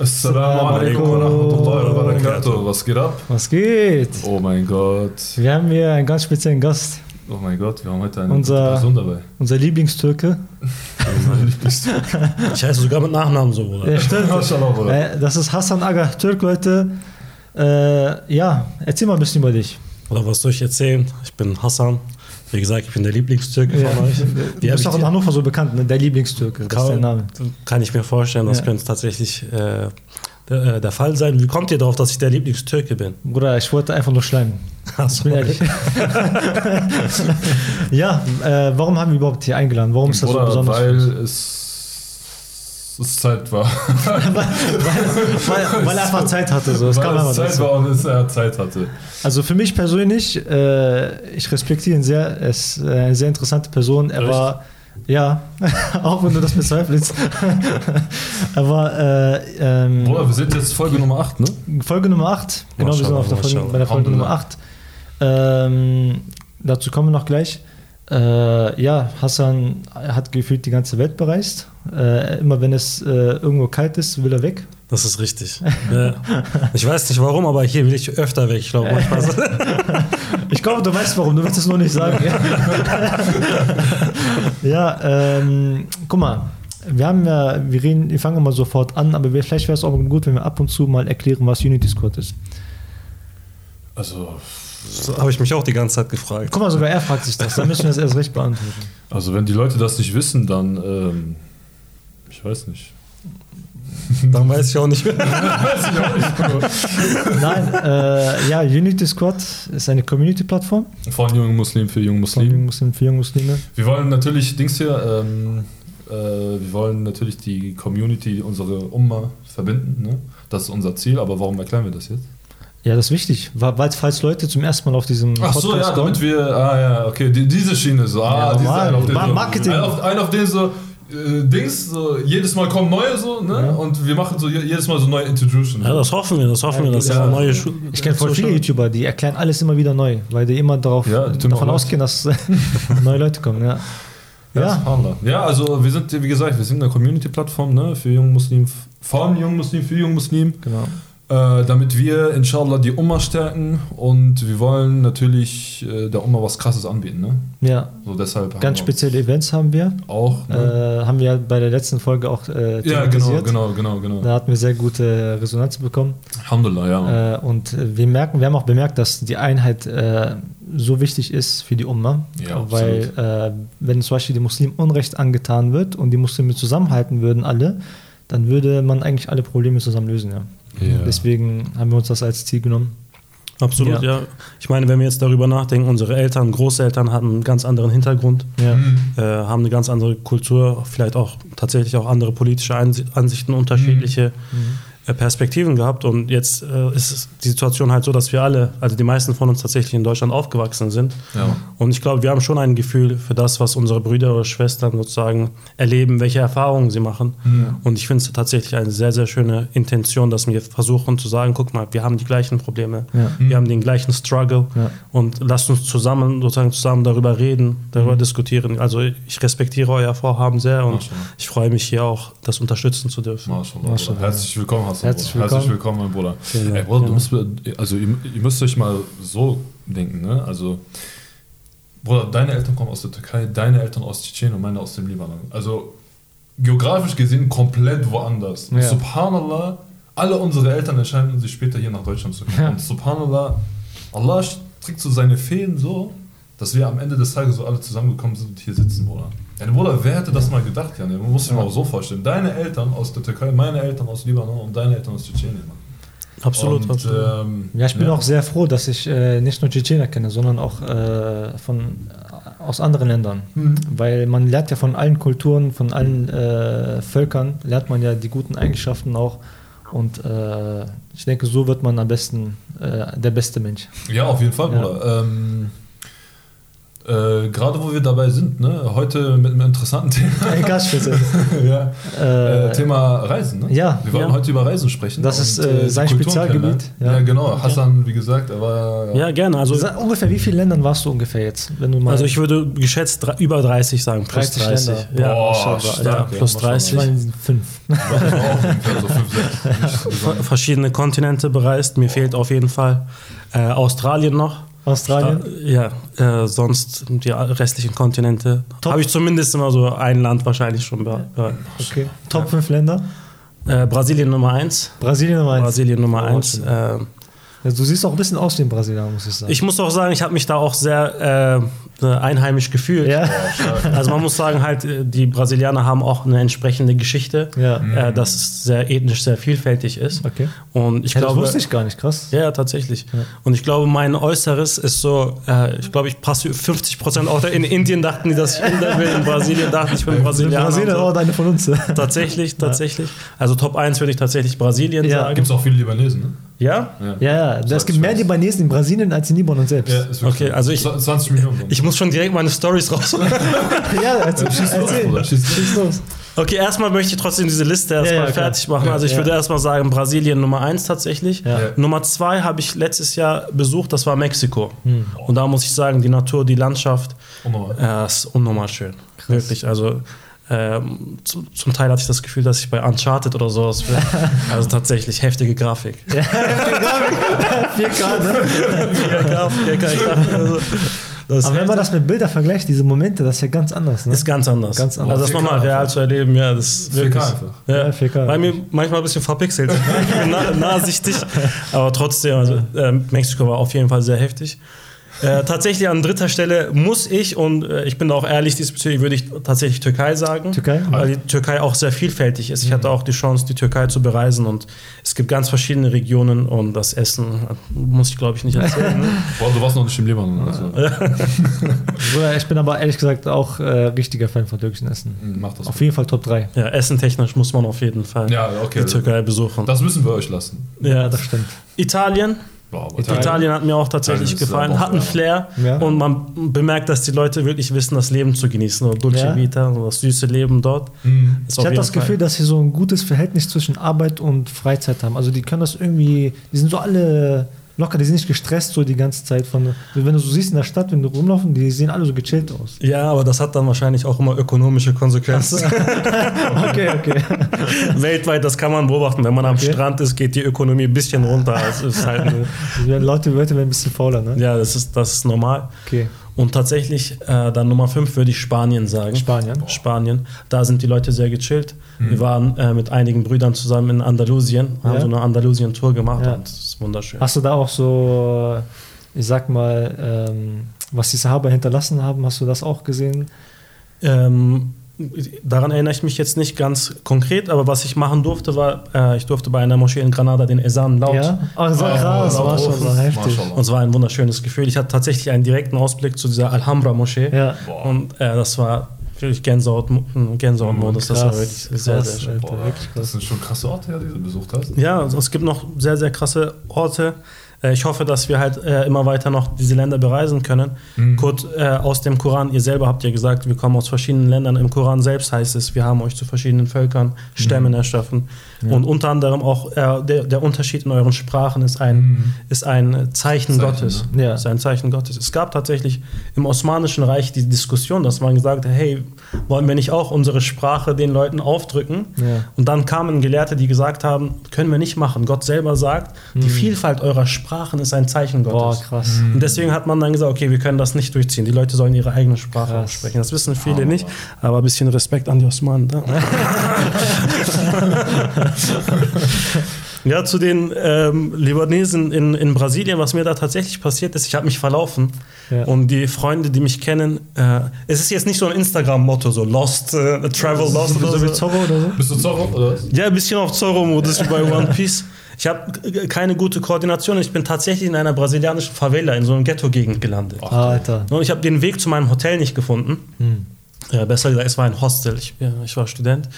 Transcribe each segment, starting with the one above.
Assalamu alaikum wa rahmatullahi wa barakatuh. Was geht ab? Was geht? Oh mein Gott. Wir haben hier einen ganz speziellen Gast. Oh mein Gott, wir haben heute eine Unser- Person dabei. Unser Lieblingstürke. Ich heiße sogar mit Nachnamen so, Bruder. Ja, stimmt. Äh, Das ist Hassan Aga Türk, Leute. Äh, ja, erzähl mal ein bisschen über dich. Oder was soll ich erzählen? Ich bin Hassan. Wie gesagt, ich bin der Lieblingstürke Ja. von euch. Du bist auch in Hannover so bekannt, ne? der Lieblingstürke. Das ist dein Name. Kann ich mir vorstellen, das Ja. könnte tatsächlich äh, der, äh, der Fall sein. Wie kommt ihr darauf, dass ich der Lieblingstürke bin? Bruder, ich wollte einfach nur schleimen. Ich bin ehrlich. ja, äh, warum haben wir überhaupt hier eingeladen? Warum ist das so Bruder, besonders? für weil es, es Zeit war. weil, weil, weil er einfach Zeit hatte. So. Das weil es Zeit dazu. war und es er Zeit hatte. Also für mich persönlich, äh, ich respektiere ihn sehr. Er ist äh, eine sehr interessante Person. Er Echt? war, ja, auch wenn du das bezweifelst. er war äh, ähm, Bruder, wir sind jetzt Folge Nummer 8, ne? Folge Nummer 8. Genau, wir sind auf der Folge, bei der Folge Nummer 8. Ähm, dazu kommen wir noch gleich. Äh, ja, Hassan hat gefühlt die ganze Welt bereist. Äh, immer wenn es äh, irgendwo kalt ist, will er weg. Das ist richtig. ja. Ich weiß nicht warum, aber hier will ich öfter weg. Ich glaube, manchmal. Ich glaube, du weißt warum, du willst es nur nicht sagen. ja, ähm, guck mal, wir haben ja, wir reden, wir fangen immer sofort an, aber wir- vielleicht wäre es auch gut, wenn wir ab und zu mal erklären, was Unity Squad ist. Also, So habe ich mich auch die ganze Zeit gefragt. Guck mal, sogar er fragt sich das, dann müssen wir das erst recht beantworten. also wenn die Leute das nicht wissen, dann, ähm, ich weiß nicht. Dann weiß ich auch nicht mehr. Nein, äh, ja, Unity Squad ist eine Community-Plattform Von jungen Muslimen für junge von Muslime. jungen Muslimen für junge Muslime. Wir wollen natürlich Dings hier, ähm, äh, wir wollen natürlich die Community, unsere Umma verbinden. Ne? Das ist unser Ziel, aber warum erklären wir das jetzt? Ja, das ist wichtig, weil falls Leute zum ersten Mal auf diesem Ach so, ja, kommen- damit wir, ah ja, okay, die, diese Schiene so, ah, Ja, diese normal. ein auf den Ma- so, Marketing. Ein auf, ein auf den so, äh, Dings, so, jedes Mal kommen neue so, ne? Ja. Und wir machen so je- jedes Mal so neue Introduction. Ja, das hoffen wir, das hoffen wir, dass Ja. ja. neue Schu Ich kenne voll viele YouTuber, die erklären alles immer wieder neu, weil die immer darauf, Ja, davon ausgehen, dass neue Leute kommen. Ja, Ja, ja. Also wir sind, wie gesagt, wir sind eine Community-Plattform ne, für jungen Muslim, von jungen Muslim für jungen Muslim, genau. Äh, damit wir inshallah die Umma stärken und wir wollen natürlich äh, der Umma was Krasses anbieten. Ne? Ja, So deshalb ganz spezielle Events haben wir. auch. Ne? Äh, haben wir bei der letzten Folge auch äh, ja, genau, genau, genau, genau. Da hatten wir sehr gute Resonanz bekommen. Alhamdulillah, ja. Äh, und wir merken, wir haben auch bemerkt, dass die Einheit äh, so wichtig ist für die Umma. Ja, weil wenn zum Beispiel den Muslimen Unrecht angetan wird und die Muslime zusammenhalten würden alle, dann würde man eigentlich alle Probleme zusammen lösen. Ja. Ja. Deswegen haben wir uns das als Ziel genommen. Absolut, Ja. ja. Ich meine, wenn wir jetzt darüber nachdenken, unsere Eltern, Großeltern hatten einen ganz anderen Hintergrund, Ja. Mhm. äh, haben eine ganz andere Kultur, vielleicht auch tatsächlich auch andere politische Ansichten, unterschiedliche äh, Perspektiven gehabt. Und jetzt äh, ist die Situation halt so, dass wir alle, also die meisten von uns tatsächlich in Deutschland aufgewachsen sind. ja. Und ich glaube, wir haben schon ein Gefühl für das, was unsere Brüder oder Schwestern sozusagen erleben, welche Erfahrungen sie machen. Und ich finde es tatsächlich eine sehr, sehr schöne Intention, dass wir versuchen zu sagen, guck mal, wir haben die gleichen Probleme, Ja. wir haben den gleichen Struggle Ja. und lasst uns zusammen sozusagen zusammen darüber reden, darüber diskutieren. Also ich respektiere euer Vorhaben sehr und ich freue mich hier auch, das unterstützen zu dürfen. Mashallah. Bruder. Herzlich willkommen, Herzlich Bruder. Herzlich willkommen. willkommen, mein Bruder. Dank. Ey, Bruder, du musst, also ihr, ihr müsst euch mal so denken, ne? Also, Bruder, deine Eltern kommen aus der Türkei, deine Eltern aus Tschetschenien und meine aus dem Libanon. Also, geografisch gesehen komplett woanders. Ja. Subhanallah, alle unsere Eltern entscheiden sich später hier nach Deutschland zu kommen. Ja. Und Subhanallah, Allah strickt so seine Fäden so, dass wir am Ende des Tages so alle zusammengekommen sind und hier sitzen, Bruder. Ja, Bruder, wer hätte das mal gedacht, ja? Man muss sich mal so vorstellen. Deine Eltern aus der Türkei, meine Eltern aus Libanon und deine Eltern aus Tschetschenien. Mann. Absolut, und, absolut. Ähm, Ja, ich bin auch sehr froh, dass ich äh, nicht nur Tschetschener kenne, sondern auch äh, von, äh, aus anderen Ländern. Mhm. Weil man lernt ja von allen Kulturen, von allen äh, Völkern, lernt man ja die guten Eigenschaften auch. Und äh, ich denke, so wird man am besten äh, der beste Mensch. Ja, auf jeden Fall, Ja. Bruder. Ähm, Äh, Gerade wo wir dabei sind, ne? heute mit einem interessanten Thema. Ey, Gastspitze. ja. äh, Thema Reisen. Ne? ja, Wir wollen ja. heute über Reisen sprechen. Das ist, und, äh, sein Spezialgebiet. Ja. Ja. genau. Hassan, wie gesagt, er war. Ja, gerne. Also, Sa- ungefähr, wie viele Ländern warst du ungefähr jetzt? Wenn du mal also ich würde geschätzt über 30 sagen, plus 30 30. Länder. Ja, Boah, stark, ja, ja, plus Maschallah. 30. ich meine, fünf. Ich war auch ungefähr so fünf, sechs. Verschiedene Kontinente bereist. Mir fehlt auf jeden Fall äh, Australien noch. Australien. Ja, äh, sonst die restlichen Kontinente. Habe ich zumindest immer so ein Land wahrscheinlich schon be-. Okay. Top 5 Länder. Äh, Brasilien Nummer 1. Brasilien Nummer 1. Brasilien Nummer Oh, 1. schön. Äh, Ja, du siehst auch ein bisschen aus wie ein Brasilianer, muss ich sagen. ich muss auch sagen, ich habe mich da auch sehr äh, einheimisch gefühlt. ja. Also man muss sagen, halt, äh, die Brasilianer haben auch eine entsprechende Geschichte, Ja. äh, dass es sehr ethnisch sehr vielfältig ist. Okay. Und ich Ja, das glaube, wusste ich gar nicht, krass. Ja, ja, tatsächlich. Und ich glaube, mein Äußeres ist so, äh, ich glaube, ich passe 50 Prozent auch. In Indien dachten die, dass ich Inder bin, in Brasilien dachten ich bin Brasilianer. Brasilien und auch eine von uns. so. Tatsächlich, tatsächlich. Also Top 1 würde ich tatsächlich Brasilien Ja. sagen. Gibt es auch viele Libanesen, ne? Ja? Ja, ja. Es Sag gibt mehr. Libanesen in Brasilien als in Libanon selbst. Ja, Okay, so. also ich- 20 Millionen. Ich muss schon direkt meine Stories rausholen. Ja, erzähl, Schieß los, erzähl. Bruder, schieß los. Schieß los. Okay, machen. möchte ich trotzdem diese Liste erstmal Ja, ja, fertig machen. Also ich Ja. würde erstmal sagen, Brasilien Nummer 1 tatsächlich. Nummer 2 habe ich letztes Jahr besucht, das war Mexiko. Hm. Und da muss ich sagen, die Natur, die Landschaft, Unnormal. Ja, ist unnormal schön. Wirklich. Also ähm, zu, zum Teil hatte ich das Gefühl, dass ich bei Uncharted oder sowas bin. Also tatsächlich heftige Grafik. 4K, ne? Ja, Grafik, ja, ich dachte, also, das Aber wenn man das mit Bildern vergleicht, diese Momente, das ist ja ganz anders. Ne? ist ganz anders. Ganz anders. Also das 4K nochmal real einfach. zu erleben, ja, das ist 4K wirklich. einfach. Ja, Ja, 4K. Bei mir manchmal ein bisschen verpixelt. Nah, nahsichtig. Aber trotzdem, also ähm, Mexiko war auf jeden Fall sehr heftig. Äh, tatsächlich an dritter Stelle muss ich, und äh, ich bin da auch ehrlich diesbezüglich, würde ich tatsächlich Türkei sagen. Türkei? Weil die Türkei auch sehr vielfältig ist. Ich hatte auch die Chance, die Türkei zu bereisen und es gibt ganz verschiedene Regionen und das Essen äh, muss ich, glaube ich, nicht erzählen. ne? Boah, du warst noch nicht im Libanon. Also. Ich bin aber ehrlich gesagt auch äh, richtiger Fan von türkischen Essen. Mach das. Auf jeden Fall Top 3. ja, essentechnisch muss man auf jeden Fall Ja, okay. die Türkei besuchen. Das müssen wir euch lassen. ja, Das stimmt. Italien. Boah, Italien. hat mir auch tatsächlich Italien gefallen, hat einen Flair Ja. und man bemerkt, dass die Leute wirklich wissen, das Leben zu genießen. So Dulce Ja. Vita, so das süße Leben dort. Mhm. Ich habe das Gefühl, dass sie so ein gutes Verhältnis zwischen Arbeit und Freizeit haben. Also die können das irgendwie, die sind so alle locker, die sind nicht gestresst so die ganze Zeit von, wenn du so siehst in der Stadt, wenn du rumlaufen, die sehen alle so gechillt aus. Ja, aber das hat dann wahrscheinlich auch immer ökonomische Konsequenzen. Okay, okay. Weltweit, das kann man beobachten. Wenn man am Okay. Strand ist, geht die Ökonomie ein bisschen runter. Es ist halt, Leute, Leute werden ein bisschen fauler, ne? ja, das ist, das ist normal. Okay. Und tatsächlich, äh, dann Nummer 5 würde ich Spanien sagen. Spanien. Spanien. Da sind die Leute sehr gechillt. Wir waren äh, mit einigen Brüdern zusammen in Andalusien, haben Ja. so eine Andalusien-Tour gemacht Ja. und das ist wunderschön. Hast du da auch so, ich sag mal, ähm, was die Sahaba hinterlassen haben, hast du das auch gesehen? Ähm, daran erinnere ich mich jetzt nicht ganz konkret, aber was ich machen durfte, war, äh, ich durfte bei einer Moschee in Granada den Esan laut. Ja? Ach, so Ah, krass, laut Maschallah, rufen. heftig. Maschallah. Und es war ein wunderschönes Gefühl. Ich hatte tatsächlich einen direkten Ausblick zu dieser Alhambra-Moschee. Ja. Und äh, das war wirklich Gänsehaut, Gänsehaut-Modus. Das war wirklich sehr, krass, sehr schön. Boah, wirklich krass. das sind schon krasse Orte, die du besucht hast. Ja, also es gibt noch sehr, sehr krasse Orte. Äh, Ich hoffe, dass wir halt äh, immer weiter noch diese Länder bereisen können. Mhm. Kurz äh, aus dem Koran, ihr selber habt ja gesagt, wir kommen aus verschiedenen Ländern. Im Koran selbst heißt es, wir haben euch zu verschiedenen Völkern, Stämmen erschaffen. Ja. Und unter anderem auch äh, der, der Unterschied in euren Sprachen ist ein, Mhm. ist ein Zeichen, Zeichen, Gottes. ne? Ja. Ist ein Zeichen Gottes. Es gab tatsächlich im Osmanischen Reich die Diskussion, dass man gesagt hat, hey, wollen wir nicht auch unsere Sprache den Leuten aufdrücken? Ja. Und dann kamen Gelehrte, die gesagt haben, können wir nicht machen. Gott selber sagt, die Vielfalt eurer Sprachen ist ein Zeichen Hm. Boah, Gottes. krass. Und deswegen hat man dann gesagt, okay, wir können das nicht durchziehen. Die Leute sollen ihre eigene Sprache Krass. aussprechen. Das wissen viele nicht, aber ein bisschen Respekt an die Osmanen. Da. ja, zu den ähm, Libanesen in, in Brasilien, was mir da tatsächlich passiert ist, ich habe mich verlaufen. Ja. Und die Freunde, die mich kennen, äh, es ist jetzt nicht so ein Instagram-Motto, so Lost, äh, Travel Lost oder So wie. Zorro oder so? Bist du Zorro oder was? Ja, ein bisschen auf Zorro-Modus wie bei One Piece. Ich habe keine gute Koordination. Ich bin tatsächlich in einer brasilianischen Favela, in so einer Ghetto-Gegend gelandet. Alter. Und ich habe den Weg zu meinem Hotel nicht gefunden. Hm. Ja, besser gesagt, es war ein Hostel. Ich, ja, ich war Student.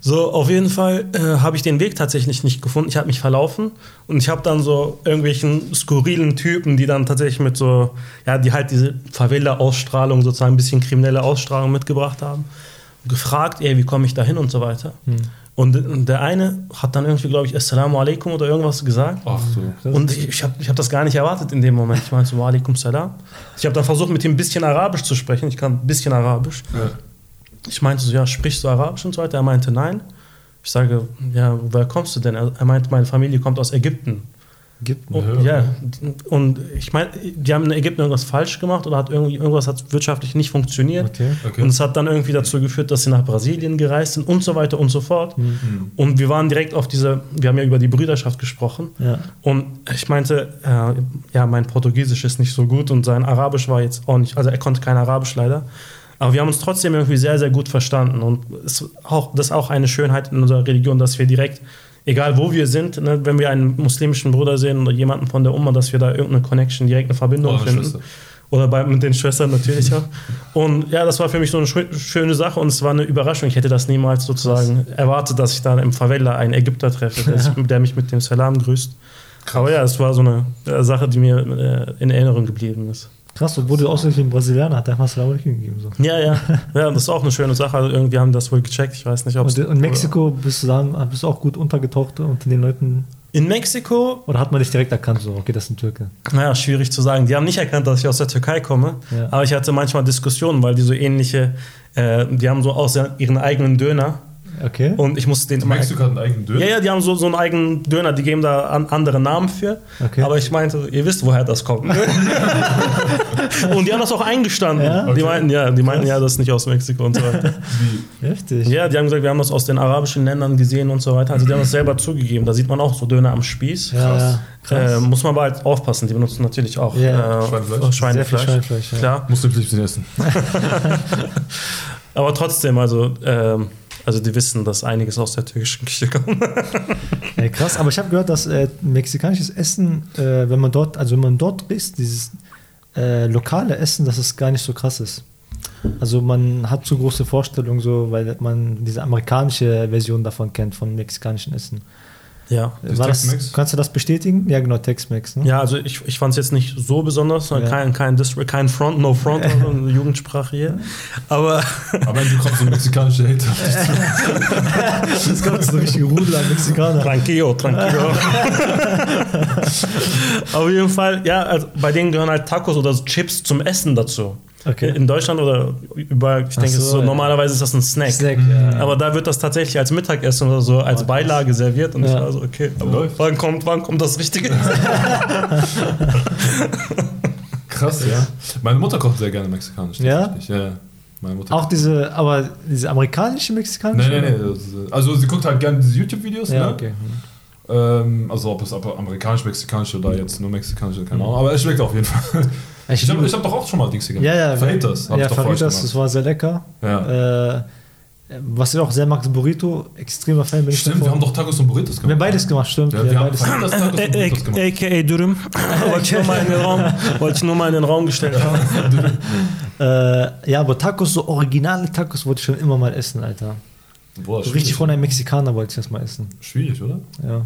So, auf jeden Fall äh, habe ich den Weg tatsächlich nicht gefunden. Ich habe mich verlaufen und ich habe dann so irgendwelchen skurrilen Typen, die dann tatsächlich mit so, ja, die halt diese Favela-Ausstrahlung, sozusagen ein bisschen kriminelle Ausstrahlung mitgebracht haben, gefragt, ey, wie komme ich da hin und so weiter. Und, und der eine hat dann irgendwie, glaube ich, Assalamu alaikum oder irgendwas gesagt. Ach so. Und ich, ich habe ich hab das gar nicht erwartet in dem Moment. Ich meinte so, Walaikum Salam. Ich habe dann versucht, mit ihm ein bisschen Arabisch zu sprechen. Ich kann ein bisschen Arabisch. Ja. Ich meinte so, ja, sprichst du Arabisch und so weiter? Er meinte, nein. Ich sage, ja, woher kommst du denn? Er er meinte, meine Familie kommt aus Ägypten. Gibt Und, Ja. ja, und ich meine, die haben in Ägypten irgendwas falsch gemacht oder hat irgendwie, irgendwas hat wirtschaftlich nicht funktioniert. Okay. Okay. Und es hat dann irgendwie dazu geführt, dass sie nach Brasilien gereist sind und so weiter und so fort. Mhm. Und wir waren direkt auf diese, wir haben ja über die Brüderschaft gesprochen. Ja. Und ich meinte, äh, ja, mein Portugiesisch ist nicht so gut und sein Arabisch war jetzt auch nicht, also er konnte kein Arabisch leider. Aber wir haben uns trotzdem irgendwie sehr, sehr gut verstanden. Und es auch, das ist auch eine Schönheit in unserer Religion, dass wir direkt, egal wo wir sind, ne, wenn wir einen muslimischen Bruder sehen oder jemanden von der Umma, dass wir da irgendeine Connection, direkt eine Verbindung Eure finden. Schwester. Oder bei, mit den Schwestern natürlich auch. Und ja, das war für mich so eine schö- schöne Sache und es war eine Überraschung. Ich hätte das niemals sozusagen erwartet, dass ich da im Favela einen Ägypter treffe, der, sich, der mich mit dem Salam grüßt. Aber ja, es war so eine äh, Sache, die mir äh, in Erinnerung geblieben ist. Krass, obwohl du außerdem ein Brasilianer hat, der hat Salam alaikum gegeben. So. Ja, ja. Ja, das ist auch eine schöne Sache. Also irgendwie haben das wohl gecheckt. Ich weiß nicht, ob Und in Mexiko bist du dann bist du auch gut untergetaucht unter den Leuten. In Mexiko, Oder hat man dich direkt erkannt, so, okay, das ein Türke? naja, schwierig zu sagen. Die haben nicht erkannt, dass ich aus der Türkei komme. Ja. Aber ich hatte manchmal Diskussionen, weil die so ähnliche, äh, die haben so aus ihren eigenen Döner. Okay. Und ich musste den immer. Mexiko hat einen eigenen Döner. Ja, ja, die haben so, so einen eigenen Döner, die geben da an, andere Namen für. Okay. Aber ich meinte, ihr wisst, woher das kommt. und die haben das auch eingestanden. Ja? Die Okay. meinten, ja, die meinten, ja, das ist nicht aus Mexiko und so weiter. Wie? Heftig. ja, die haben gesagt, wir haben das aus den arabischen Ländern gesehen und so weiter. Also die haben das selber zugegeben. Da sieht man auch so Döner am Spieß. ja, ja. Krass. Äh, muss man aber halt aufpassen. Die benutzen natürlich auch Ja. äh, Schweinefleisch. Schweinefleisch. Schweinefleisch, ja. Klar. Musst du nicht essen. Aber trotzdem, also, ähm, also die wissen, dass einiges aus der türkischen Küche kommt. Ja, krass, aber ich habe gehört, dass äh, mexikanisches Essen, äh, wenn man dort, also wenn man dort isst, dieses äh, lokale Essen, dass es gar nicht so krass ist. Also man hat zu große Vorstellungen, so, weil man diese amerikanische Version davon kennt, von mexikanischen Essen. Ja. Das War das, kannst du das bestätigen? Ja, genau, Tex-Mex. Ne? Ja, also ich, ich fand es jetzt nicht so besonders, Ja. kein, kein, kein Front, no Front, also eine Jugendsprache hier. Aber Aber du kommst so mexikanische Hater. Das kommt so richtige Rudel an Mexikaner. tranquillo, tranquillo. Auf jeden Fall, ja, also bei denen gehören halt Tacos oder Chips zum Essen dazu. Okay. In Deutschland oder überall, ich Ach denke, so, so, ja. normalerweise ist das ein Snack. Snack, ja. Aber da wird das tatsächlich als Mittagessen oder so, als Oh, Beilage serviert. Und ich Ja. war so, okay, aber Läuft. wann kommt, wann kommt das Richtige? Krass, ja. Meine Mutter kocht sehr gerne mexikanisch. Ja? Ja, ja. Meine Mutter. Auch diese, aber diese amerikanische mexikanische? Nee. das ist- Also sie guckt halt gerne diese YouTube-Videos, Ja, ne? okay. Ähm, also ob es aber amerikanisch, mexikanisch oder jetzt nur mexikanisch, keine Ahnung. Aber es schmeckt auf jeden Fall. Ich habe ich hab doch auch schon mal Dings gegessen. Ja, ja. Fajitas. Ja, Fajitas, das war sehr lecker. Ja. Äh, was ich auch sehr mag, ist Burrito. Extremer Fan bin ich Stimmt, wir haben doch Tacos und Burritos Wir gemacht. haben beides gemacht, stimmt. Ja, wir wir haben beides. Fajitas, Tacos und Burritos gemacht. AKA Dürüm. wollte, ich nur mal in den Raum, wollte ich nur mal in den Raum gestellt haben. Äh, ja, aber Tacos, so originale Tacos wollte ich schon immer mal essen, Alter. Boah, So richtig von einem Mexikaner wollte ich das mal essen. Schwierig, oder? Ja.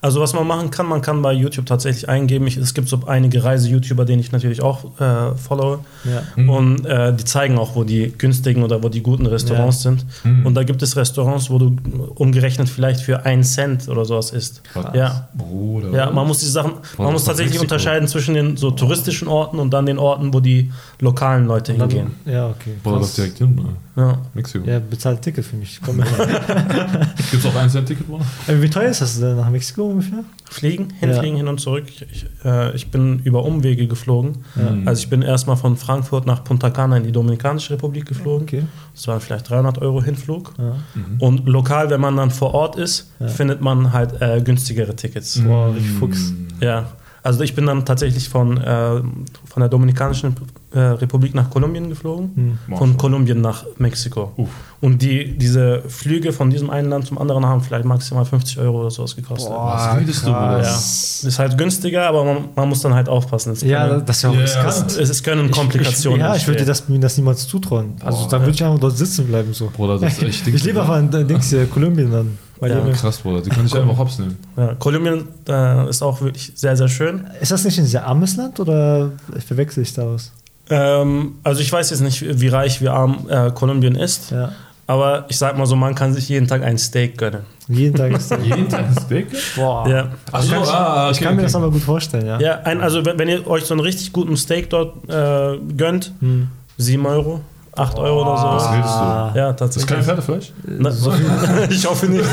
Also was man machen kann, man kann bei YouTube tatsächlich eingeben. Ich, es gibt so einige Reise-YouTuber, denen ich natürlich auch äh, followe. ja. Mhm. Und äh, die zeigen auch, wo die günstigen oder wo die guten Restaurants sind. Mhm. Und da gibt es Restaurants, wo du umgerechnet vielleicht für einen Cent oder sowas isst. Krass. Ja. Bruder. Ja, man muss diese Sachen, man das muss tatsächlich Mexiko. unterscheiden zwischen den so touristischen Orten und dann den Orten, wo die lokalen Leute Dann, hingehen. ja, okay. Boah, das direkt hin, Mann. Ja. Mexiko. Ja, bezahlt Ticket für mich. Komm mal. Gibt es auch ein Cent-Ticket, Bruder? Äh, Wie teuer ist das denn nach Mexiko ungefähr? Fliegen, hinfliegen, hin und zurück. Ich, ich, äh, ich bin über Umwege geflogen. Ja. Mhm. Also ich bin erstmal von Frankfurt nach Punta Cana in die Dominikanische Republik geflogen. Okay. Das waren vielleicht 300 Euro Hinflug. Ja. Und lokal, wenn man dann vor Ort ist, Ja. findet man halt äh, günstigere Tickets. Boah, richtig Fuchs. Mhm. Ja. Also ich bin dann tatsächlich von, äh, von der Dominikanischen äh, Republik nach Kolumbien geflogen, Hm. von Kolumbien nach Mexiko. Uff. Und die, diese Flüge von diesem einen Land zum anderen haben vielleicht maximal 50 Euro oder sowas gekostet. Was redest du? Ja. Ist halt günstiger, aber man, man muss dann halt aufpassen. Es Ja, können, das ist ja auch riskant. es, es können Komplikationen Ich, ja, ich würde das, mir das niemals zutrauen. Also Boah. da würde ich einfach dort sitzen bleiben. So. Bruder, das ist echt Ich lebe einfach in Kolumbien dann. Weil Ja, Krass, Bruder. Die kann ich einfach hops nehmen. Ja, Kolumbien äh, ist auch wirklich sehr, sehr schön. Ist das nicht ein sehr armes Land oder verwechsel ich da was? Ähm, also ich weiß jetzt nicht, wie reich, wie arm äh, Kolumbien ist, Ja. aber ich sag mal so, man kann sich jeden Tag ein Steak gönnen. Jeden Tag ist das. Jeden Tag ein Steak? Boah. Ja. Achso, kann ich- ah, Ich kann mir das aber gut vorstellen, ja. Ja, ein, also wenn, wenn ihr euch so einen richtig guten Steak dort äh, gönnt, Hm. 7 Euro, 8 Euro oder Was so. redest du? Ja, Das ist tatsächlich. kein Pferdefleisch? Na, ich hoffe nicht.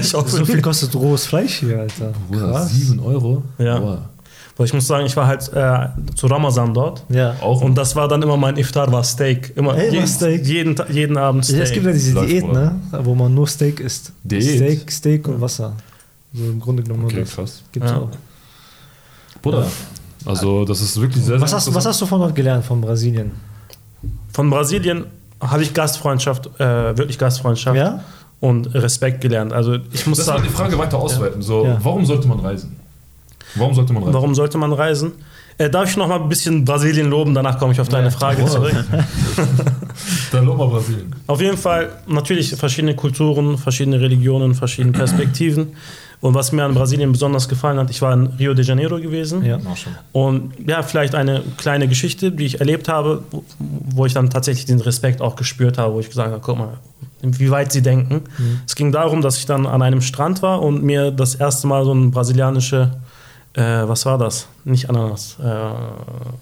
Ich hoffe So viel nicht. kostet rohes Fleisch hier, Alter. Bruder, Krass. 7 Euro? Ja. Boah. Ich muss sagen, ich war halt äh, zu Ramazan dort. Ja. Auch Und das war dann immer mein Iftar, war Steak. Immer, Ey, immer jeden, Steak. Jeden, jeden Abend Ja, Steak. es gibt ja diese Läuft, Diät, ne? Wo man nur Steak isst. Diät? Steak, Steak und Wasser. So im Grunde genommen Okay, nur das. krass. Gibt's Ja. auch. Bruder, also das ist wirklich sehr, sehr Was hast, was hast du von dort gelernt, von Brasilien? Von Brasilien habe ich Gastfreundschaft, äh, wirklich Gastfreundschaft Ja? und Respekt gelernt. Also ich muss war sagen, die Frage weiter ausweiten. So, Ja. warum sollte man reisen? Warum sollte man reisen? warum sollte man reisen? Äh, darf ich noch mal ein bisschen Brasilien loben? Danach komme ich auf deine Frage Boah. zurück. Dann lob mal Brasilien. Auf jeden Fall natürlich verschiedene Kulturen, verschiedene Religionen, verschiedene Perspektiven. Und was mir an Brasilien besonders gefallen hat, ich war in Rio de Janeiro gewesen. Ja. Mach schon. Und ja, vielleicht eine kleine Geschichte, die ich erlebt habe, wo- wo ich dann tatsächlich den Respekt auch gespürt habe, wo ich gesagt habe, guck mal, wie weit sie denken. Es ging darum, dass ich dann an einem Strand war und mir das erste Mal so ein brasilianische, äh, was war das? Nicht Ananas, äh,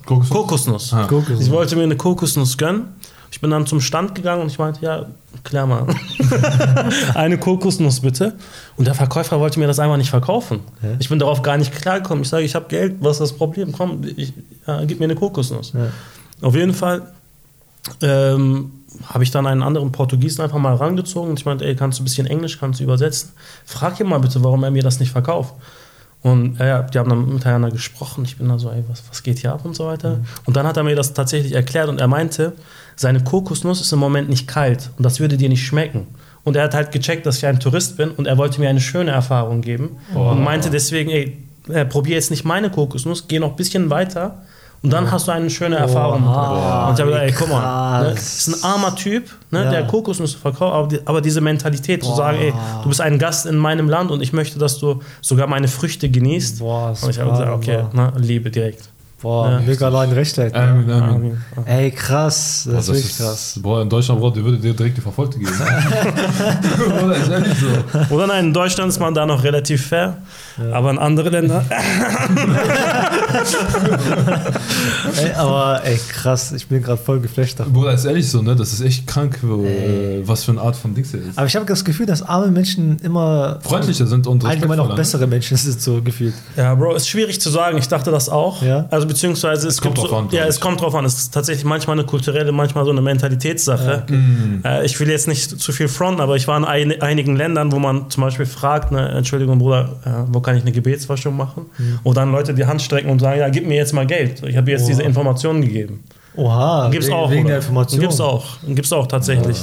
Kokosnuss? Kokosnuss. Ah. Kokosnuss. Ich wollte mir eine Kokosnuss gönnen. Ich bin dann zum Stand gegangen und ich meinte, ja, klär mal. eine Kokosnuss bitte. Und der Verkäufer wollte mir das einfach nicht verkaufen. Hä? Ich bin darauf gar nicht klargekommen. Ich sage, ich habe Geld, was ist das Problem? Komm, ich, ja, gib mir eine Kokosnuss. Ja. Auf jeden Fall ähm, habe ich dann einen anderen Portugiesen einfach mal rangezogen und ich meinte, ey, kannst du ein bisschen Englisch, kannst du übersetzen? Frag ihn mal bitte, warum er mir das nicht verkauft. Und ja, die haben dann miteinander gesprochen. Ich bin da so, ey, was, was geht hier ab und so weiter. Und dann hat er mir das tatsächlich erklärt und er meinte, seine Kokosnuss ist im Moment nicht kalt und das würde dir nicht schmecken. Und er hat halt gecheckt, dass ich ein Tourist bin und er wollte mir eine schöne Erfahrung geben und meinte deswegen, ey, äh, probier jetzt nicht meine Kokosnuss, geh noch ein bisschen weiter und dann hast du eine schöne Erfahrung. Boah, und ich habe gesagt, ey, guck mal, ne, ist ein armer Typ, ne, Ja. der Kokosnüsse verkauft, aber, die, aber diese Mentalität zu sagen, ey, du bist ein Gast in meinem Land und ich möchte, dass du sogar meine Früchte genießt. Boah, und ich habe gesagt, okay, na, Liebe direkt. Boah, Ja. mega allein recht, Alter. Amen, Amen. Amen. Ey, krass. Das Boah, ist wirklich krass. Boah, in Deutschland, die würde dir direkt die Verfolgte geben. Bruder, ist so. Oder nein, in Deutschland ist man da noch relativ fair, aber in andere Länder, Ey, aber ey, krass, ich bin gerade voll geflasht davon. Bruder, ist ehrlich so, ne? Das ist echt krank, wo, äh, was für eine Art von Dings er ist. Aber ich habe das Gefühl, dass arme Menschen immer Freundlicher sind und allgemein auch ne? bessere Menschen sind, so gefühlt. ja, Bro, ist schwierig zu sagen. Ich dachte das auch. Ja? Also beziehungsweise es, kommt gibt drauf so, an, Ja, es kommt drauf an. Es ist tatsächlich manchmal eine kulturelle, manchmal so eine Mentalitätssache. Mhm. Äh, ich will jetzt nicht zu viel fronten, aber ich war in ein, einigen Ländern, wo man zum Beispiel fragt, ne, Entschuldigung, Bruder, äh, wo kann ich eine Gebetswaschung machen? Und dann Leute die Hand strecken und sagen, ja, gib mir jetzt mal Geld. Ich habe jetzt Oh. diese Informationen gegeben. Oha, Gibt's wegen, auch. wegen oder? der Information. Gibt's auch. Gibt's auch tatsächlich.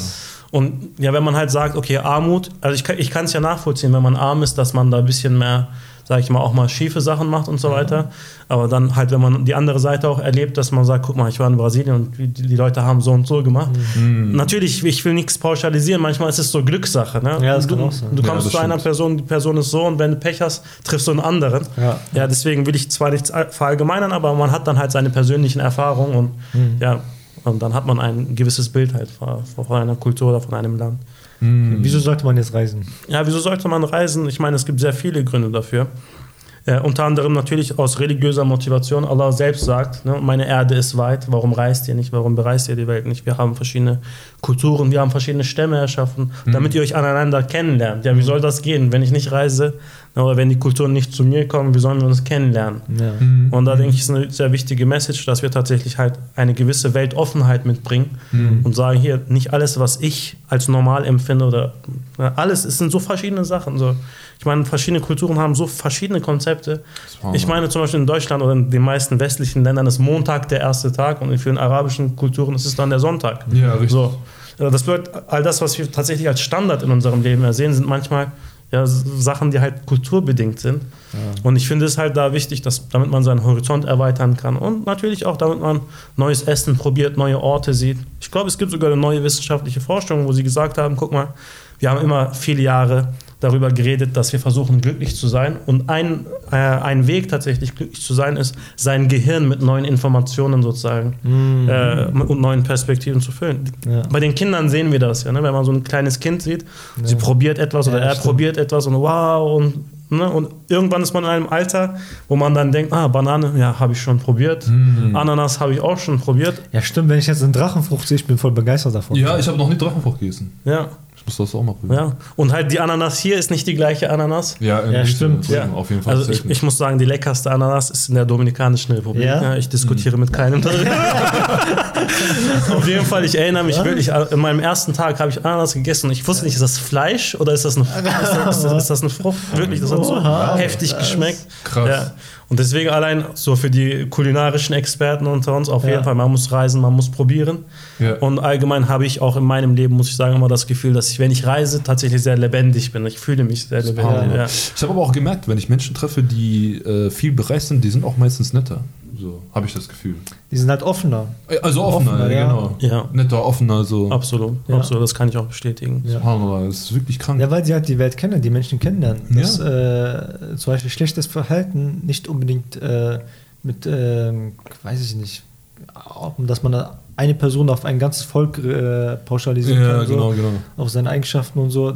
Und ja, wenn man halt sagt, okay, Armut, also ich, ich kann es ja nachvollziehen, wenn man arm ist, dass man da ein bisschen mehr, sag ich mal, auch mal schiefe Sachen macht und so weiter. Aber dann halt, wenn man die andere Seite auch erlebt, dass man sagt, guck mal, ich war in Brasilien und die, die Leute haben so und so gemacht. Mhm. Natürlich, ich will nichts pauschalisieren, manchmal ist es so Glückssache. Ne? Ja, das du, kann auch sein. du Ja, kommst das zu einer stimmt. Person, die Person ist so und wenn du Pech hast, triffst du einen anderen. Ja. Ja, deswegen will ich zwar nichts verallgemeinern, aber man hat dann halt seine persönlichen Erfahrungen und Mhm. ja, und dann hat man ein gewisses Bild halt von, von einer Kultur oder von einem Land. Wieso sollte man jetzt reisen? Ja, wieso sollte man reisen? Ich meine, es gibt sehr viele Gründe dafür. Äh, unter anderem natürlich aus religiöser Motivation. Allah selbst sagt, ne, meine Erde ist weit, warum reist ihr nicht, warum bereist ihr die Welt nicht? Wir haben verschiedene Kulturen, wir haben verschiedene Stämme erschaffen, damit ihr euch aneinander kennenlernt. Ja, wie soll das gehen? Wenn ich nicht reise, Oder wenn die Kulturen nicht zu mir kommen, wie sollen wir uns kennenlernen? Ja. Mhm. Und da denke ich, ist eine sehr wichtige Message, dass wir tatsächlich halt eine gewisse Weltoffenheit mitbringen Mhm. und sagen, hier, nicht alles, was ich als normal empfinde oder alles, es sind so verschiedene Sachen. So. Ich meine, verschiedene Kulturen haben so verschiedene Konzepte. Ich meine zum Beispiel in Deutschland oder in den meisten westlichen Ländern ist Montag der erste Tag und in vielen arabischen Kulturen ist es dann der Sonntag. Ja, richtig. So. Ja, Das bedeutet, all das, was wir tatsächlich als Standard in unserem Leben ersehen, sind manchmal ja, Sachen, die halt kulturbedingt sind. Und ich finde es halt da wichtig, dass, damit man seinen Horizont erweitern kann und natürlich auch, damit man neues Essen probiert, neue Orte sieht. Ich glaube, es gibt sogar eine neue wissenschaftliche Forschung, wo sie gesagt haben, guck mal, wir haben immer viele Jahre darüber geredet, dass wir versuchen, glücklich zu sein. Und ein, äh, ein Weg tatsächlich glücklich zu sein, ist, sein Gehirn mit neuen Informationen sozusagen äh, und neuen Perspektiven zu füllen. Ja. Bei den Kindern sehen wir das ja, ne? wenn man so ein kleines Kind sieht, sie probiert etwas oder Ja, er stimmt. probiert etwas und wow und Ne? Und irgendwann ist man in einem Alter, wo man dann denkt, ah, Banane, ja, habe ich schon probiert. Mhm. Ananas habe ich auch schon probiert. ja, stimmt, wenn ich jetzt einen Drachenfrucht sehe, ich bin voll begeistert davon. Ja, ich habe noch nie Drachenfrucht gegessen. Ja, muss das auch mal probieren. ja. Und halt die Ananas hier ist nicht die gleiche Ananas. Ja, Ja, stimmt. Ja. Auf jeden Fall. Also ich, ich muss sagen, die leckerste Ananas ist in der Dominikanischen Republik. Ja? Ja? ich diskutiere mit keinem. Auf jeden Fall, ich erinnere mich wirklich, in meinem ersten Tag habe ich Ananas gegessen und ich wusste nicht, ist das Fleisch oder ist das eine, ist das, ist das, ist das eine Frucht? Wirklich, das hat so Oha. heftig geschmeckt. Krass. Und deswegen allein so für die kulinarischen Experten unter uns auf Ja. jeden Fall, man muss reisen, man muss probieren. Ja. Und allgemein habe ich auch in meinem Leben, muss ich sagen, immer das Gefühl, dass ich, wenn ich reise, tatsächlich sehr lebendig bin. Ich fühle mich sehr lebendig. Ja. Ich habe aber auch gemerkt, wenn ich Menschen treffe, die äh, viel bereist sind, die sind auch meistens netter. So habe ich das Gefühl. Die sind halt offener. Äh, Also offener, Offener, ja, genau. Ja. Netter, offener, so. Absolut, Ja. absolut, das kann ich auch bestätigen. Ja. Das ist wirklich krank. Ja, weil sie halt die Welt kennen, die Menschen kennenlernen. Dass äh, zum Beispiel schlechtes Verhalten nicht unbedingt äh, mit, ähm, weiß ich nicht, dass man eine Person auf ein ganzes Volk äh, pauschalisieren Ja, kann. so, genau, genau. Auf seine Eigenschaften und so.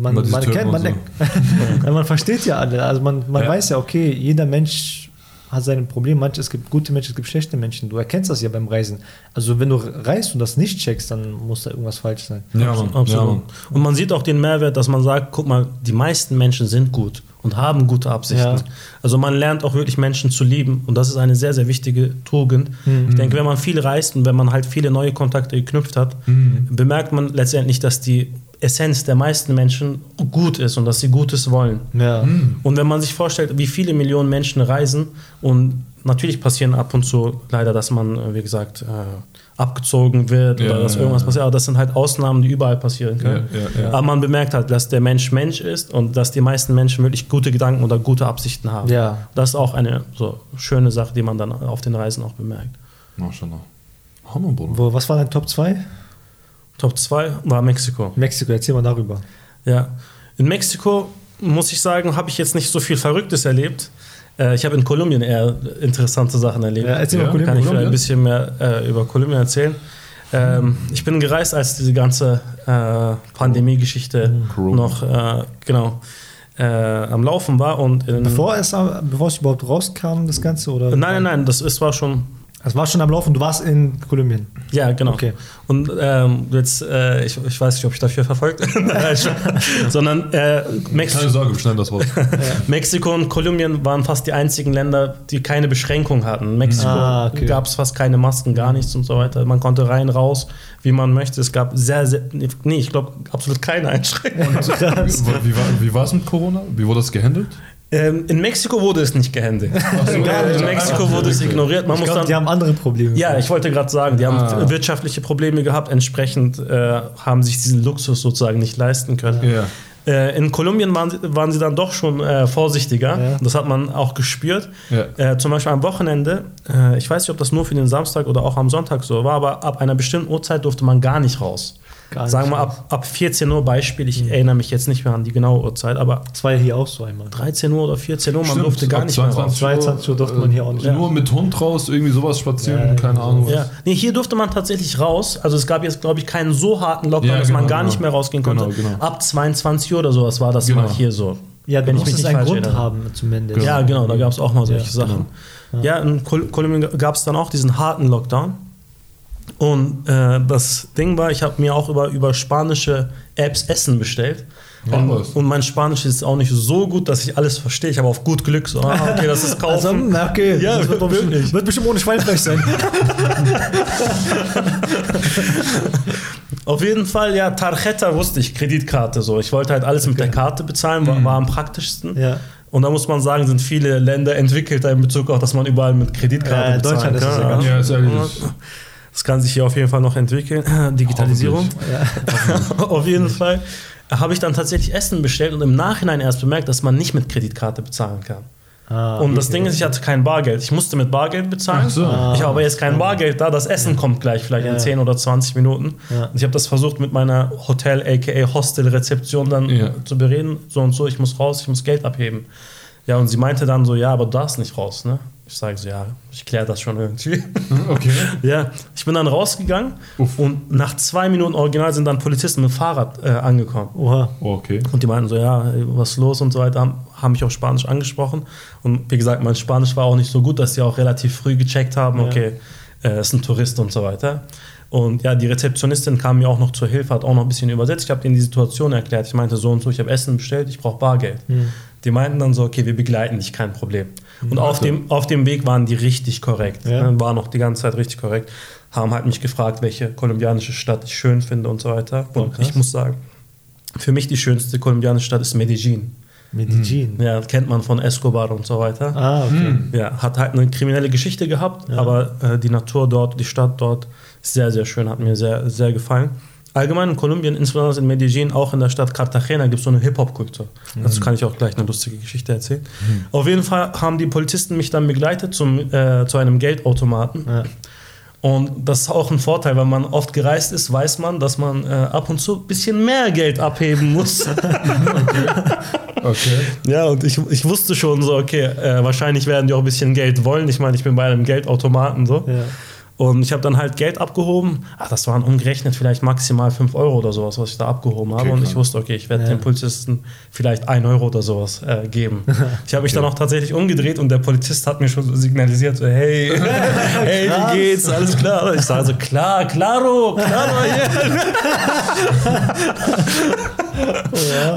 Man, man, kennt, man, ja, man versteht ja alle. Also man, man Ja. weiß ja, okay, jeder Mensch hat seine Probleme. Manche, es gibt gute Menschen, es gibt schlechte Menschen. Du erkennst das ja beim Reisen. Also wenn du reist und das nicht checkst, dann muss da irgendwas falsch sein. Ja, Mann. Absolut. Ja, und man sieht auch den Mehrwert, dass man sagt, guck mal, die meisten Menschen sind gut und haben gute Absichten. Ja. Also man lernt auch wirklich Menschen zu lieben und das ist eine sehr, sehr wichtige Tugend. Mhm. Ich denke, wenn man viel reist und wenn man halt viele neue Kontakte geknüpft hat, Mhm. bemerkt man letztendlich, dass die Essenz der meisten Menschen gut ist und dass sie Gutes wollen. Ja. Und wenn man sich vorstellt, wie viele Millionen Menschen reisen und natürlich passieren ab und zu leider, dass man, äh, wie gesagt, äh, abgezogen wird Ja, oder dass irgendwas ja. passiert, aber das sind halt Ausnahmen, die überall passieren können. Ja, ja, ja. Aber man bemerkt halt, dass der Mensch Mensch ist und dass die meisten Menschen wirklich gute Gedanken oder gute Absichten haben. Ja. Das ist auch eine so schöne Sache, die man dann auf den Reisen auch bemerkt. Mashallah. Hammer, Bruder. Wo, was war dein Top 2? Top 2 war Mexiko. Mexiko, erzähl mal darüber. Ja, in Mexiko muss ich sagen, habe ich jetzt nicht so viel Verrücktes erlebt. Äh, ich habe in Kolumbien eher interessante Sachen erlebt. Ja, erzähl mal Ja, Kolumbien. Kann ich vielleicht ein bisschen mehr äh, über Kolumbien erzählen. Ähm, ich bin gereist, als diese ganze äh, Pandemie-Geschichte Corona. noch äh, genau äh, am Laufen war und in, Bevor es, bevor es überhaupt rauskam, das Ganze? Oder? nein, nein, nein, das ist, war schon Es war schon am Laufen, du warst in Kolumbien. Ja, genau. Okay. Und ähm, jetzt, äh, ich, ich weiß nicht, ob ich dafür verfolgt, sondern äh, Keine Mexiko, Sorge, wir schneiden das raus. Mexiko und Kolumbien waren fast die einzigen Länder, die keine Beschränkung hatten. In Mexiko Ah, okay. gab es fast keine Masken, gar nichts und so weiter. Man konnte rein, raus, wie man möchte. Es gab sehr, sehr, nee, ich glaube, absolut keine Einschränkungen. wie war wie war es mit Corona? Wie wurde das gehandelt? Ähm, in Mexiko wurde es nicht gehandelt. so. in Mexiko wurde es ignoriert. Man Ich muss glaube, dann die haben andere Probleme. Ja, ich wollte gerade sagen, die haben Ah. wirtschaftliche Probleme gehabt, entsprechend äh, haben sich diesen Luxus sozusagen nicht leisten können. Ja. Äh, in Kolumbien waren sie, waren sie dann doch schon äh, vorsichtiger. Ja. Das hat man auch gespürt. Ja. Äh, zum Beispiel am Wochenende, äh, ich weiß nicht, ob das nur für den Samstag oder auch am Sonntag so war, aber ab einer bestimmten Uhrzeit durfte man gar nicht raus. Gar Sagen wir ab, ab 14 Uhr Beispiel, ich erinnere mich jetzt nicht mehr an die genaue Uhrzeit, aber Das war ja hier auch so einmal. 13 Uhr oder 14 Uhr, man Stimmt, durfte gar nicht mehr raus. 22 22 Uhr durfte man hier auch nicht. Nur mit Hund raus, irgendwie sowas spazieren, Ja, keine Ahnung. was. Ja, nee, hier durfte man tatsächlich raus. Also es gab jetzt, glaube ich, keinen so harten Lockdown, Ja, dass man genau, gar genau. nicht mehr rausgehen konnte. Genau, genau. Ab 22 Uhr oder sowas war das Genau. mal hier so. Ja, Wenn ich mich nicht einen falsch Grund erinnere. haben, zumindest. Ja, genau, da gab es auch mal solche Ja, Sachen. Ja, in Kol Kolumbien gab es dann auch diesen harten Lockdown. Und äh, das Ding war, ich habe mir auch über, über spanische Apps Essen bestellt. Was. Und mein Spanisch ist auch nicht so gut, dass ich alles verstehe. Ich habe auf gut Glück so, ah, okay, das ist kaufen. Also, na, okay. Ja, das wird, doch bestimmt, wird bestimmt ohne Schweinfleisch sein. Auf jeden Fall, ja, Tarjeta wusste ich, Kreditkarte so. Ich wollte halt alles mit der Karte bezahlen, war, war am praktischsten. Ja. Und da muss man sagen, sind viele Länder entwickelter in Bezug auf, dass man überall mit Kreditkarte Ja, in bezahlen Deutschland ist es kann. ja ganz Ja, ist ehrlich. Das kann sich hier auf jeden Fall noch entwickeln. Digitalisierung. auf jeden Fall habe ich dann tatsächlich Essen bestellt und im Nachhinein erst bemerkt, dass man nicht mit Kreditkarte bezahlen kann. Ah, Und das okay. Ding ist, ich hatte kein Bargeld. Ich musste mit Bargeld bezahlen. Ach so. Ich habe aber jetzt kein Bargeld da. Das Essen kommt gleich, vielleicht Ja. in 10 oder 20 Minuten. Ja. Und ich habe das versucht mit meiner Hotel, aka Hostel-Rezeption dann Ja. zu bereden. So und so, ich muss raus, ich muss Geld abheben. Ja, und sie meinte dann so, ja, aber du darfst nicht raus, ne? Ich sage so, ja, ich kläre das schon irgendwie. Okay. ja, ich bin dann rausgegangen Uff. und nach zwei Minuten original sind dann Polizisten mit dem Fahrrad äh, angekommen. Oha. Oh, okay. Und die meinten so, ja, was ist los und so weiter, haben, haben mich auf Spanisch angesprochen. Und wie gesagt, mein Spanisch war auch nicht so gut, dass die auch relativ früh gecheckt haben, Ja. okay, äh, ist ein Tourist und so weiter. Und ja, die Rezeptionistin kam mir auch noch zur Hilfe, hat auch noch ein bisschen übersetzt. Ich habe denen die Situation erklärt. Ich meinte so und so, ich habe Essen bestellt, ich brauche Bargeld. Die meinten dann so, okay, wir begleiten dich, kein Problem. Und auf Warte. dem, auf dem Weg waren die richtig korrekt. Ja. Ne, War noch die ganze Zeit richtig korrekt. Haben halt mich gefragt, welche kolumbianische Stadt ich schön finde und so weiter. Und krass. ich muss sagen, für mich die schönste kolumbianische Stadt ist Medellin. Medellin. Ja, kennt man von Escobar und so weiter. Ah, okay. Ja, hat halt eine kriminelle Geschichte gehabt, aber äh, die Natur dort, die Stadt dort ist sehr, sehr schön, hat mir sehr, sehr gefallen. Allgemein in Kolumbien, insbesondere in Medellin, auch in der Stadt Cartagena, gibt es so eine Hip-Hop-Kultur. Dazu kann ich auch gleich eine lustige Geschichte erzählen. Auf jeden Fall haben die Polizisten mich dann begleitet zum, äh, zu einem Geldautomaten. Ja. Und das ist auch ein Vorteil, wenn man oft gereist ist, weiß man, dass man äh, ab und zu ein bisschen mehr Geld abheben muss. Okay. Ja, und ich, ich wusste schon so, okay, äh, wahrscheinlich werden die auch ein bisschen Geld wollen. Ich meine, ich bin bei einem Geldautomaten so. Ja. Und ich habe dann halt Geld abgehoben. Ach, das waren umgerechnet vielleicht maximal 5 Euro oder sowas, was ich da abgehoben habe. Okay, und klar. ich wusste, okay, ich werde Ja. dem Polizisten vielleicht 1 Euro oder sowas äh, geben. Ich habe mich dann auch tatsächlich umgedreht und der Polizist hat mir schon signalisiert, so, hey, hey, wie geht's? Alles klar? Ich sage so, klar, claro, claro, yeah.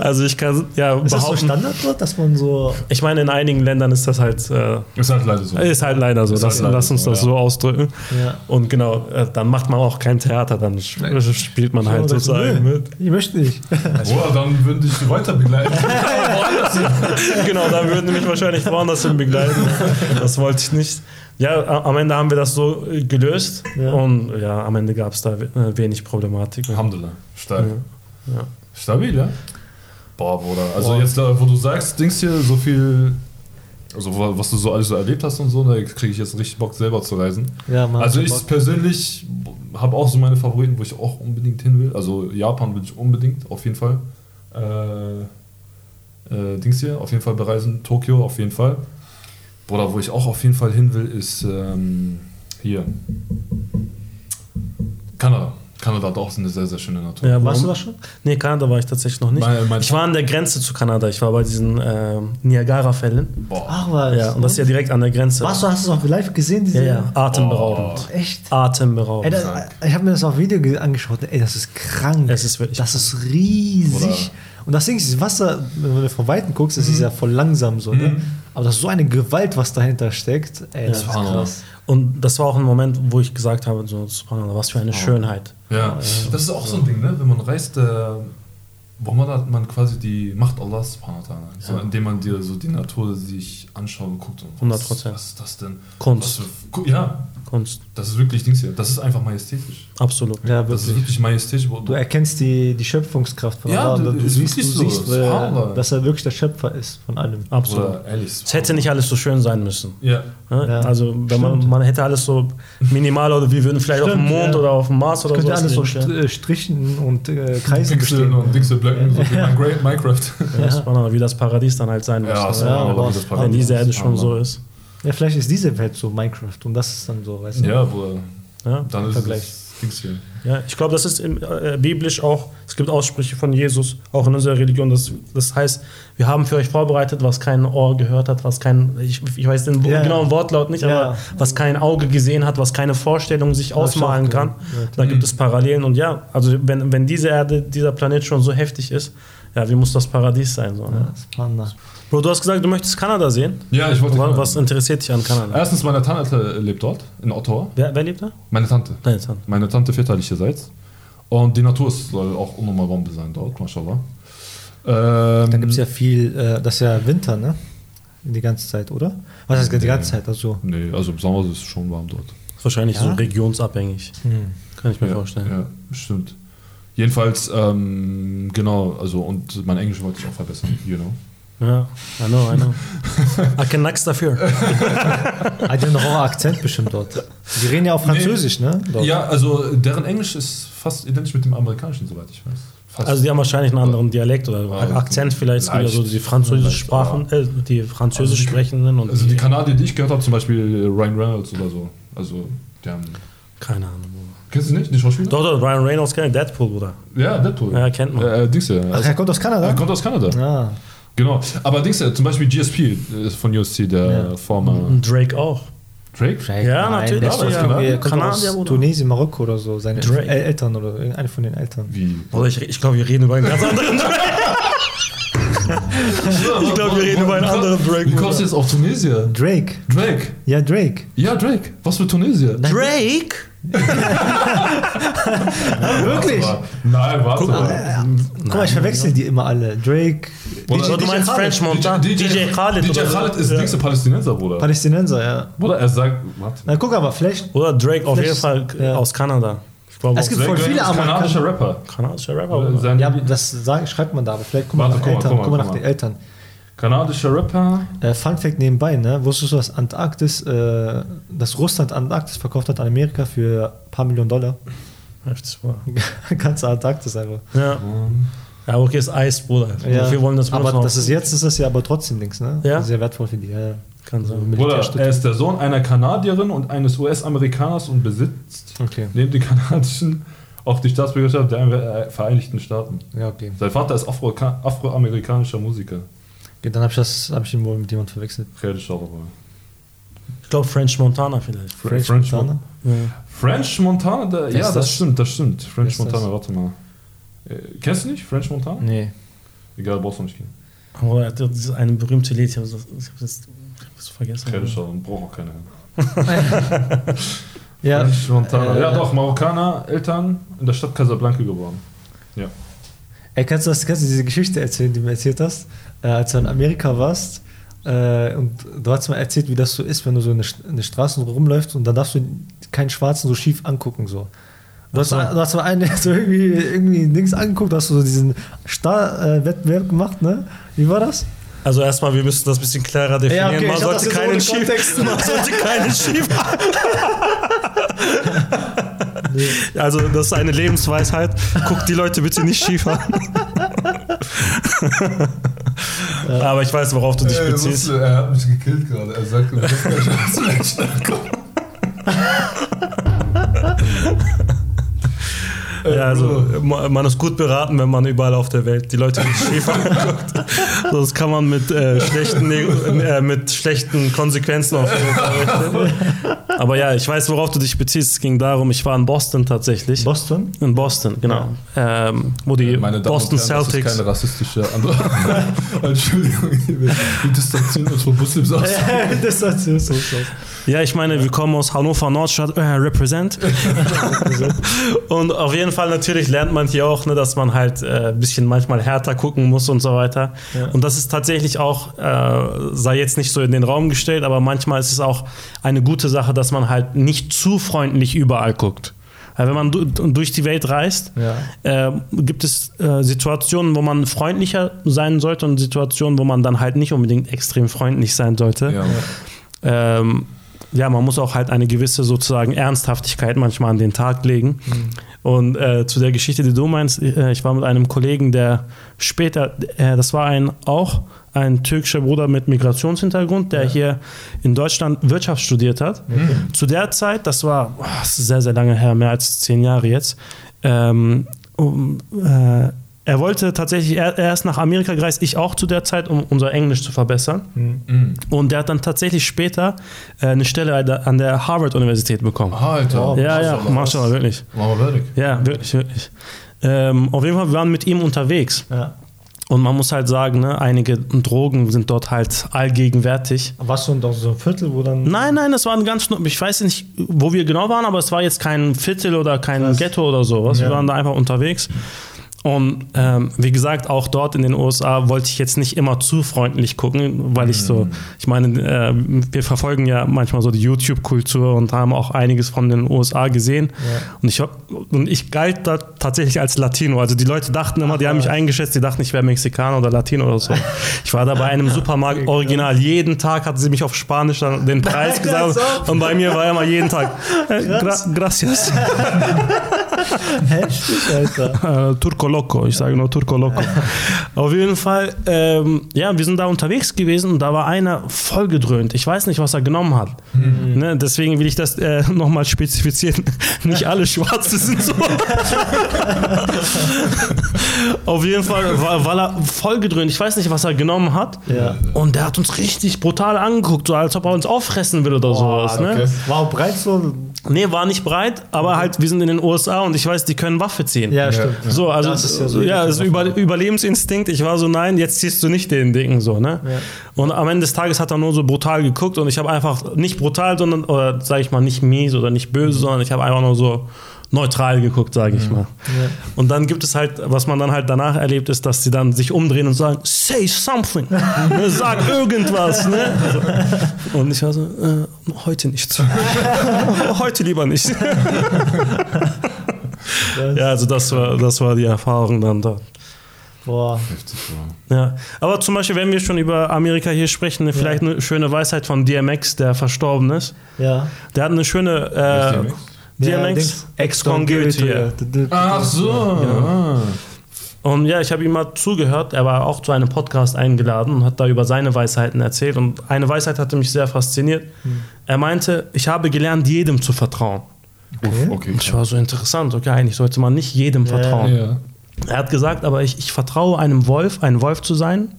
Also ich kann, ja, Ist das so behaupten, Standard dort, dass man so. ich meine, in einigen Ländern ist das halt, äh, Ist halt leider so. ist halt leider so. Halt leider lass uns so, das ja. so ausdrücken. Ja. Und genau, äh, dann macht man auch kein Theater, dann sp spielt man halt So, sozusagen mit. Ich möchte nicht. Boah, dann würden dich die weiter begleiten. genau, dann würden die mich wahrscheinlich woanders hin begleiten. Das wollte ich nicht. Ja, am Ende haben wir das so äh, gelöst Ja. und ja, am Ende gab es da äh, wenig Problematik. Alhamdulillah. Stark. Ja. Stabil, ja? Boah, Bruder. Also Boah. jetzt, wo du sagst, Dings hier, so viel, also wa- was du so alles so erlebt hast und so, da kriege ich jetzt richtig Bock, selber zu reisen. Ja, man Also ich Bock. persönlich habe auch so meine Favoriten, wo ich auch unbedingt hin will. Also Japan will ich unbedingt, auf jeden Fall. Äh, äh, Dings hier, auf jeden Fall bereisen. Tokio, auf jeden Fall. Bruder, wo ich auch auf jeden Fall hin will, ist ähm, hier. Kanada. Kanada hat auch eine sehr, sehr schöne Natur. Ja, Warst du warum? das schon? Nee, Kanada war ich tatsächlich noch nicht. Mein- mein- ich war an der Grenze zu Kanada. Ich war bei diesen äh, Niagara-Fällen. Boah. Ach was. Ja, und das ist ja direkt an der Grenze. Warst du, hast du es auch live gesehen? Diese Ja, ja, atemberaubend. Echt? Ey, Atemberaubend. das, ich habe mir das auf Video ge- angeschaut. Ey, das ist krank. Es ist wirklich Das ist riesig. Und das Ding ist, das Wasser, wenn du von Weitem guckst, das ist ja voll langsam so. Ne? Aber das ist so eine Gewalt, was dahinter steckt. Ey, das Subhanallah. krass. Und das war auch ein Moment, wo ich gesagt habe, so, was für eine Schönheit. Ja, das ist auch so ein Ding, ne? wenn man reist, äh, wo man hat man quasi die Macht Allahs, subhanahu wa ta'ala, so, indem man dir so die Natur sich anschaut und guckt. Und was, 100%. Was ist das denn? Kunst. Was für, ja, Kunst. das ist wirklich Dings hier. Das ist einfach majestätisch. Absolut. Ja, Das ist wirklich. wirklich majestätisch. Du erkennst die, die Schöpfungskraft von Ja, Allah. du- Du, siehst, du wirklich so. siehst äh, dass er wirklich der Schöpfer ist von allem. Absolut. Oder ehrlich. Es hätte nicht alles so schön sein müssen. Ja. Ja. Also wenn man, Stimmt. man hätte alles so minimal oder wir würden vielleicht auf dem Stimmt, Mond ja. oder auf dem Mars oder Könnte so. alles so St äh, Strichen und äh, Kreisen Pixel bestehen. und Pixelblöcken, so wie Ja. Minecraft-. Ja, Subhanallah, wie das Paradies dann halt sein muss. Ja, wie das. Paradies wenn diese Erde schon so ist. Ja, vielleicht ist diese Welt so Minecraft und das ist dann so, weißt du? Ja, Bruder. Ja? Dann ist Vergleich. es Dings hier. Ja, ich glaube, das ist im, äh, biblisch auch, es gibt Aussprüche von Jesus, auch in unserer Religion. Das, das heißt, wir haben für euch vorbereitet, was kein Ohr gehört hat, was kein, ich, ich weiß den Ja, ja. genauen Wortlaut nicht, Ja. aber was kein Auge gesehen hat, was keine Vorstellung sich ich ausmalen kann. gehört. Da gibt es Parallelen und ja, also wenn, wenn diese Erde, dieser Planet schon so heftig ist, Ja, wie muss das Paradies sein? So, ne? Ja, das Panda. Bro, du hast gesagt, du möchtest Kanada sehen. Ja, ich wollte. Was, was interessiert dich an Kanada? Erstens, meine Tante lebt dort, in Ottawa. Wer, wer lebt da? Meine Tante. Deine Tante. Meine Tante väterlicherseits. Und die Natur ist- soll auch unnormal Bombe sein dort, mashallah. Ähm, Da gibt es ja viel, äh, das ist ja Winter, ne? Die ganze Zeit, oder? Was heißt die ganze Zeit? Also, Nee, also im Sommer ist es schon warm dort. Ist wahrscheinlich Ja? so regionsabhängig. hm. Kann ich mir ja, vorstellen. Ja, bestimmt. Jedenfalls, ähm, genau, also und mein Englisch wollte ich auch verbessern, you know. Ja, I know, I know. I can nix dafür. Hat ja noch auch Akzent bestimmt dort. Die reden ja auch Französisch, ne? Dort. Ja, also deren Englisch ist fast identisch mit dem amerikanischen, soweit ich weiß. Fast. Also die haben wahrscheinlich einen anderen Dialekt oder Ja, Akzent vielleicht. Ja leicht. die französisch Sprachen, äh, die französisch Also die- sprechenden und also die Kanadier, die ich gehört habe, zum Beispiel Ryan Reynolds oder so. Also, die haben. keine Ahnung. Bruder. Kennst du nicht, die Schauspieler? Doch, doch, Ryan Reynolds kennt Deadpool, Bruder. Ja, Deadpool. Ja, kennt man. Äh, Dings ja. Ach, er kommt aus Kanada? Er kommt aus Kanada. Ah, Genau. Aber Dings ja, zum Beispiel GSP ist von USC, der Ja. former Und Drake auch. Drake. Drake, Ja, natürlich, Der er kommt Kanadier. Tunesien, Marokko oder so. Seine Drake. El Eltern oder irgendeine von den Eltern. Wie? Bruder, ich, ich glaube, wir reden über einen ganz anderen Drake. Ich glaube, wir reden über einen anderen Drake. Wie kommst du jetzt auf Tunesier? Drake. Drake. Ja, Drake. Ja, Drake. Was für Tunesier? Drake? Wirklich? Warte mal. Nein, warte Guck mal. Guck mal, ich verwechsel die immer alle. Drake. Bruder, Also, du DJ meinst Khaled. French Montana? DJ Khaled. DJ oder so? Khaled ist Ja. nächste Palästinenser, Bruder. Palästinenser, ja. Bruder, er sagt, warte. Na, guck aber, vielleicht. Oder Drake auf jeden Fall ja. aus Kanada. Es auch gibt voll viele Amerikaner. Rapper. kanadischer Rapper. Bruder. Sein Ja, das sagen, schreibt man da, aber vielleicht guck mal nach guck Eltern. guck mal, nach den Eltern. kanadischer Rapper. Äh, Fun Fact nebenbei, ne? Wusstest du, dass Antarktis, äh, dass Russland Antarktis verkauft hat an Amerika für ein paar Millionen Dollar? Heftig, Bruder. Ganze Antarktis einfach. Ja. Ja, okay, ist Eis, Bruder. Ja. Wir wollen das aber das ist jetzt ist das ja aber trotzdem nichts, ne? Ja? Sehr wertvoll für die. Ja, ja. Kann sein. Militärstütze. er ist der Sohn einer Kanadierin und eines US-Amerikaners und besitzt Okay. neben den kanadischen auch die Staatsbürgerschaft der äh, Vereinigten Staaten. Ja, okay. Sein Vater ist Afro- afroamerikanischer Musiker. okay dann habe ich, das- hab ich ihn wohl mit jemandem verwechselt. Rede ich darüber. Ich glaube, French Montana vielleicht. French, French Montana. Montana? Ja. French Montana? Wer ja, ist das, das? stimmt, das stimmt. French ist das? Montana, warte mal. Äh, kennst du nicht French Montana? Nee. Egal, brauchst du nicht kennen. Aber er hat dieses eine berühmte Lied, ich habe das, ich hab das, ich hab das vergessen. Ich darüber, braucht auch keiner. Ja, äh, ja, doch, Marokkaner, Eltern in der Stadt Casablanca geboren. Ja. Ey, kannst du, das, kannst du diese Geschichte erzählen, die du mir erzählt hast, äh, als du in Amerika warst äh, und du hast mal erzählt, wie das so ist, wenn du so in der, St- in der Straße rumläufst und dann darfst du keinen Schwarzen so schief angucken. So. Du, hast, so. du hast mal einen so irgendwie, irgendwie nichts angeguckt, hast du so diesen Star-Wettbewerb gemacht, ne? Wie war das? Also erstmal, wir müssen das ein bisschen klarer definieren. Ja, okay, man, sollte keinen ohne schief, man sollte keinen schief. Also das ist eine Lebensweisheit. Guck die Leute bitte nicht schief an. Aber ich weiß, worauf du dich beziehst. er hat mich gekillt gerade. Er sagt, du Ja, also ma- man ist gut beraten, wenn man überall auf der Welt die Leute nicht schief anguckt. Sonst kann man mit, äh, schlechten, äh, mit schlechten Konsequenzen auf jeden Fall. Aber ja, ich weiß, worauf du dich beziehst. Es ging darum, ich war in Boston tatsächlich. Boston? In Boston, genau. Ähm, wo die Meine Damen Boston und Herren, Das ist Celtics. keine rassistische andere. Entschuldigung, wir distanzieren uns von Muslims aus. hat so, so, so. Ja, ich meine, wir kommen aus Hannover Nordstadt, äh, represent. und auf jeden Fall natürlich lernt man hier auch, ne, dass man halt äh, ein bisschen manchmal härter gucken muss und so weiter. Ja. Und das ist tatsächlich auch, äh, sei jetzt nicht so in den Raum gestellt, aber manchmal ist es auch eine gute Sache, dass man halt nicht zu freundlich überall guckt. Weil wenn man du durch die Welt reist, Ja. äh, gibt es äh, Situationen, wo man freundlicher sein sollte und Situationen, wo man dann halt nicht unbedingt extrem freundlich sein sollte. Ja. Ähm, ja, man muss auch halt eine gewisse sozusagen Ernsthaftigkeit manchmal an den Tag legen. Und äh, zu der Geschichte, die du meinst, äh, ich war mit einem Kollegen, der später, äh, das war ein auch ein türkischer Bruder mit Migrationshintergrund, der hier in Deutschland Wirtschaft studiert hat. Zu der Zeit, das war oh, sehr, sehr lange her, mehr als zehn Jahre jetzt, ähm, um, äh, er wollte tatsächlich, er, er ist nach Amerika gereist, ich auch zu der Zeit, um unser Englisch zu verbessern. Mhm. Und der hat dann tatsächlich später äh, eine Stelle an der- Harvard-Universität bekommen. Alter. ja, ja, Marshall, wirklich. Mama Werdig. Ja, wirklich, wirklich. Ähm, auf jeden Fall, wir waren mit ihm unterwegs. Ja. Und man muss halt sagen, ne, einige Drogen sind dort halt allgegenwärtig. Warst du in so einem Viertel, wo dann. Nein, nein, es war ein ganz, ich weiß nicht, wo wir genau waren, aber es war jetzt kein Viertel oder kein Krass. Ghetto oder sowas. Wir Ja. waren da einfach unterwegs. Und ähm, wie gesagt, auch dort in den USA wollte ich jetzt nicht immer zu freundlich gucken, weil ich so, ich meine, äh, wir verfolgen ja manchmal so die YouTube-Kultur und haben auch einiges von den USA gesehen. Und, ich, und ich galt da tatsächlich als Latino. Also die Leute dachten immer, die haben mich eingeschätzt, die dachten, ich wäre Mexikaner oder Latino oder so. Ich war da bei einem Supermarkt original. Jeden Tag hatten sie mich auf Spanisch dann den Preis gesagt. Und bei mir war immer jeden Tag, äh, gra gracias. Heftig, Alter. Äh, Loco, ich sage nur Turco Loco. Auf jeden Fall, ähm, ja, wir sind da unterwegs gewesen und da war einer voll gedröhnt. Ich weiß nicht, was er genommen hat. Ne, deswegen will ich das äh, nochmal spezifizieren. nicht alle Schwarze sind so. Auf jeden Fall war, war er voll gedröhnt. Ich weiß nicht, was er genommen hat. Ja. Und der hat uns richtig brutal angeguckt, so als ob er uns auffressen will oder sowas. Ne? okay. War auch breit so. Nee, war nicht breit, aber halt, wir sind in den USA und ich weiß, die können Waffe ziehen. Ja, stimmt. So, also Das ist ja so ja, die also Über, Überlebensinstinkt. Ich war so, nein, jetzt ziehst du nicht den Dicken so, ne? Ja. Und am Ende des Tages hat er nur so brutal geguckt und ich habe einfach nicht brutal, sondern oder sage ich mal nicht mies oder nicht böse, sondern ich habe einfach nur so neutral geguckt, sage ich mal. Ja. Und dann gibt es halt, was man dann halt danach erlebt, ist, dass sie dann sich umdrehen und sagen, say something, ne, sag irgendwas, ne? So. Und ich war so, äh, heute nicht. heute lieber nicht. Ja, also das war, das war die Erfahrung dann dort. Boah. Ja. Ja, aber zum Beispiel, wenn wir schon über Amerika hier sprechen, vielleicht eine schöne Weisheit von DMX, der verstorben ist. Ja. Der hat eine schöne äh, DMX? To You. Ach so. Ah. Und ja, ich habe ihm mal zugehört. Er war auch zu einem Podcast eingeladen und hat da über seine Weisheiten erzählt. Und eine Weisheit hatte mich sehr fasziniert. Er meinte, ich habe gelernt, jedem zu vertrauen. Uff, okay. Und ich war so interessant. Okay, eigentlich sollte man nicht jedem vertrauen. Ja. Er hat gesagt, aber ich, ich vertraue einem Wolf, ein Wolf zu sein,